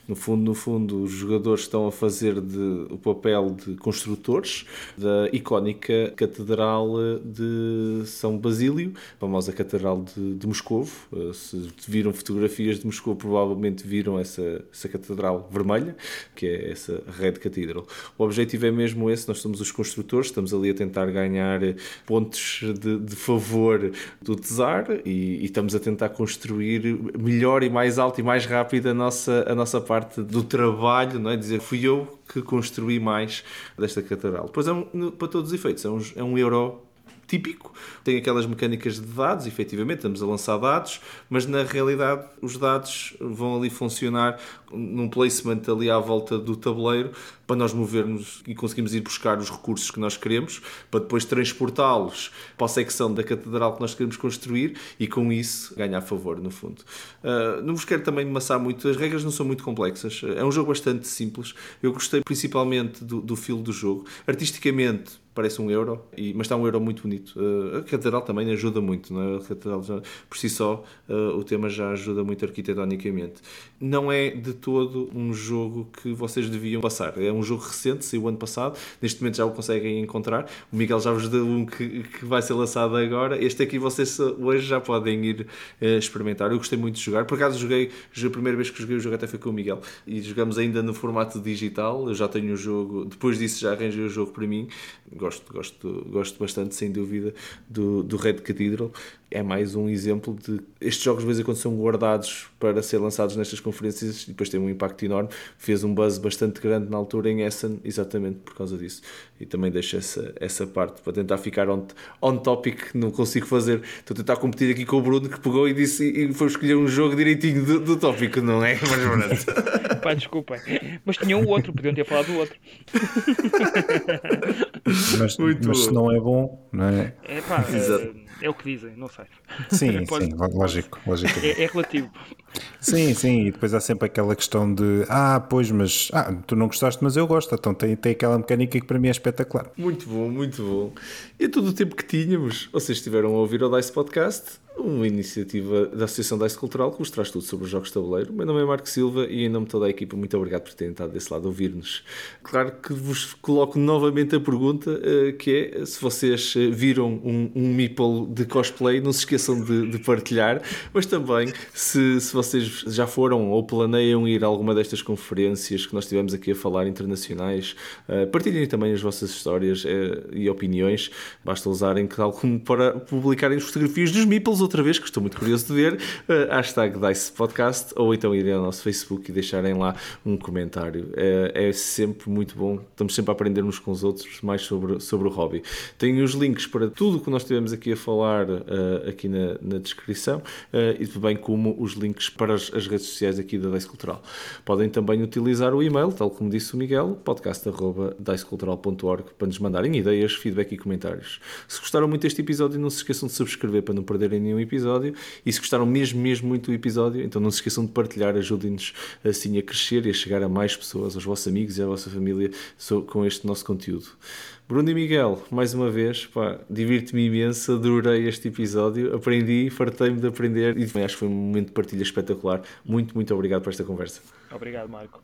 no fundo, no fundo, os jogadores estão a fazer de, o papel de construtores da icónica Catedral de São Basílio, a famosa Catedral de, de Moscovo. Se viram fotografias de Moscou, provavelmente viram essa, essa catedral vermelha, que é essa Red Cathedral. O objetivo é mesmo esse, nós somos os construtores, estamos ali a tentar ganhar pontos de, de favor do Tsar e, e, estamos a tentar construir melhor e mais alto e mais rápido a nossa, a nossa parte do trabalho, não é? Dizer, fui eu que construí mais desta catedral. Pois é, um, para todos os efeitos, é um, é um euro típico, tem aquelas mecânicas de dados, efetivamente, estamos a lançar dados, mas na realidade os dados vão ali funcionar num placement ali à volta do tabuleiro para nós movermos e conseguimos ir buscar os recursos que nós queremos, para depois transportá-los para a secção da catedral que nós queremos construir e com isso ganhar favor, no fundo. Uh, não vos quero também maçar muito, as regras não são muito complexas, é um jogo bastante simples. Eu gostei principalmente do, do do jogo. Artisticamente, parece um euro, e, mas está um euro muito bonito. Uh, a catedral também ajuda muito, não é? A catedral já, por si só, uh, o tema já ajuda muito arquitetonicamente. Não é de todo um jogo que vocês deviam passar. É um jogo recente, saiu ano passado, neste momento já o conseguem encontrar. O Miguel já vos deu um que, que vai ser lançado agora. Este aqui vocês hoje já podem ir uh, experimentar. Eu gostei muito de jogar. Por acaso joguei, a primeira vez que joguei o jogo até foi com o Miguel e jogamos ainda no formato digital. Eu já tenho o jogo, depois disso já arranjei o jogo para mim gosto, gosto bastante, sem dúvida, do, do Red Cathedral é mais um exemplo de estes jogos de vez em quando são guardados para ser lançados nestas conferências e depois tem um impacto enorme. Fez um buzz bastante grande na altura em Essen, exatamente por causa disso. E também deixo essa, essa parte para tentar ficar on, on topic, não consigo fazer. Estou a tentar competir aqui com o Bruno que pegou e disse e foi escolher um jogo direitinho do, do tópico, não é? Mas pronto. Pá, desculpem. Mas tinha um outro, podiam ter falado do outro. mas, mas se não é bom, não é? É pá, Exato. É o que dizem, não sei. Sim, pode, sim, lógico. lógico. É, é, relativo. Sim, sim, e depois há sempre aquela questão de ah, pois, mas ah, tu não gostaste, mas eu gosto. Então tem, tem aquela mecânica que para mim é espetacular. Muito bom, muito bom. E todo o tempo que tínhamos, vocês estiveram a ouvir o Dice Podcast uma iniciativa da Associação Dice Cultural que vos traz tudo sobre os jogos de tabuleiro. Meu nome é Marco Silva e em nome de toda a equipa, muito obrigado por terem estado desse lado a ouvir-nos. Claro que vos coloco novamente a pergunta, eh, que é se vocês eh, viram um, um meeple de cosplay, não se esqueçam de, de partilhar, mas também se, se vocês já foram ou planeiam ir a alguma destas conferências que nós tivemos aqui a falar, internacionais, eh, partilhem também as vossas histórias e opiniões. Basta usarem como para publicarem as fotografias dos meeples outra vez, que estou muito curioso de ver, uh, hashtag Dice Podcast, ou então irem ao nosso Facebook e deixarem lá um comentário. É, é sempre muito bom, estamos sempre a aprender uns com os outros mais sobre, sobre o hobby. Tenho os links para tudo o que nós tivemos aqui a falar uh, aqui na, na descrição uh, e bem como os links para as, as, redes sociais aqui da Dice Cultural. Podem também utilizar o e-mail, tal como disse o Miguel, podcast.dicecultural.org para nos mandarem ideias, feedback e comentários. Se gostaram muito deste episódio, não se esqueçam de subscrever para não perderem nenhum um episódio. E se gostaram mesmo, mesmo muito do episódio, então não se esqueçam de partilhar, ajudem-nos assim a crescer e a chegar a mais pessoas, aos vossos amigos e à vossa família com este nosso conteúdo. Bruno e Miguel, mais uma vez, pá, divirto-me imenso, adorei este episódio, aprendi, fartei-me de aprender e acho que foi um momento de partilha espetacular. Muito, muito obrigado por esta conversa. Obrigado, Marco.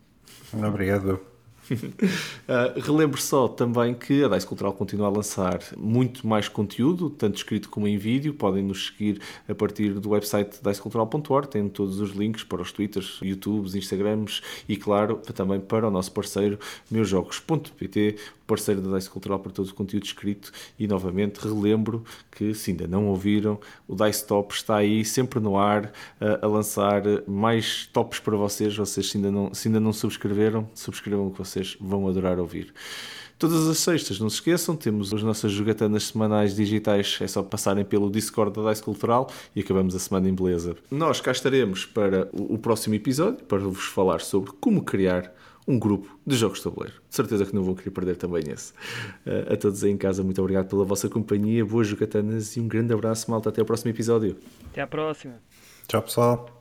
Obrigado uh, relembro só também que a Dice Cultural continua a lançar muito mais conteúdo, tanto escrito como em vídeo. Podem nos seguir a partir do website dicecultural.org, tem todos os links para os Twitters, YouTubes, Instagrams e, claro, também para o nosso parceiro meusjogos.pt, parceiro da Dice Cultural para todo o conteúdo escrito. E novamente relembro que, se ainda não ouviram, o Dice Top está aí sempre no ar a, a lançar mais tops para vocês. Vocês, se ainda não, se ainda não subscreveram, subscrevam que vocês vão adorar ouvir. Todas as sextas, não se esqueçam, temos as nossas jogatanas semanais digitais, é só passarem pelo Discord da Dice Cultural e acabamos a semana em beleza. Nós cá estaremos para o próximo episódio, para vos falar sobre como criar um grupo de jogos de tabuleiro. De certeza que não vou querer perder também esse. Uh, a todos aí em casa, muito obrigado pela vossa companhia, boas jogatanas e um grande abraço, malta. Até o próximo episódio. Até à próxima. Tchau, pessoal.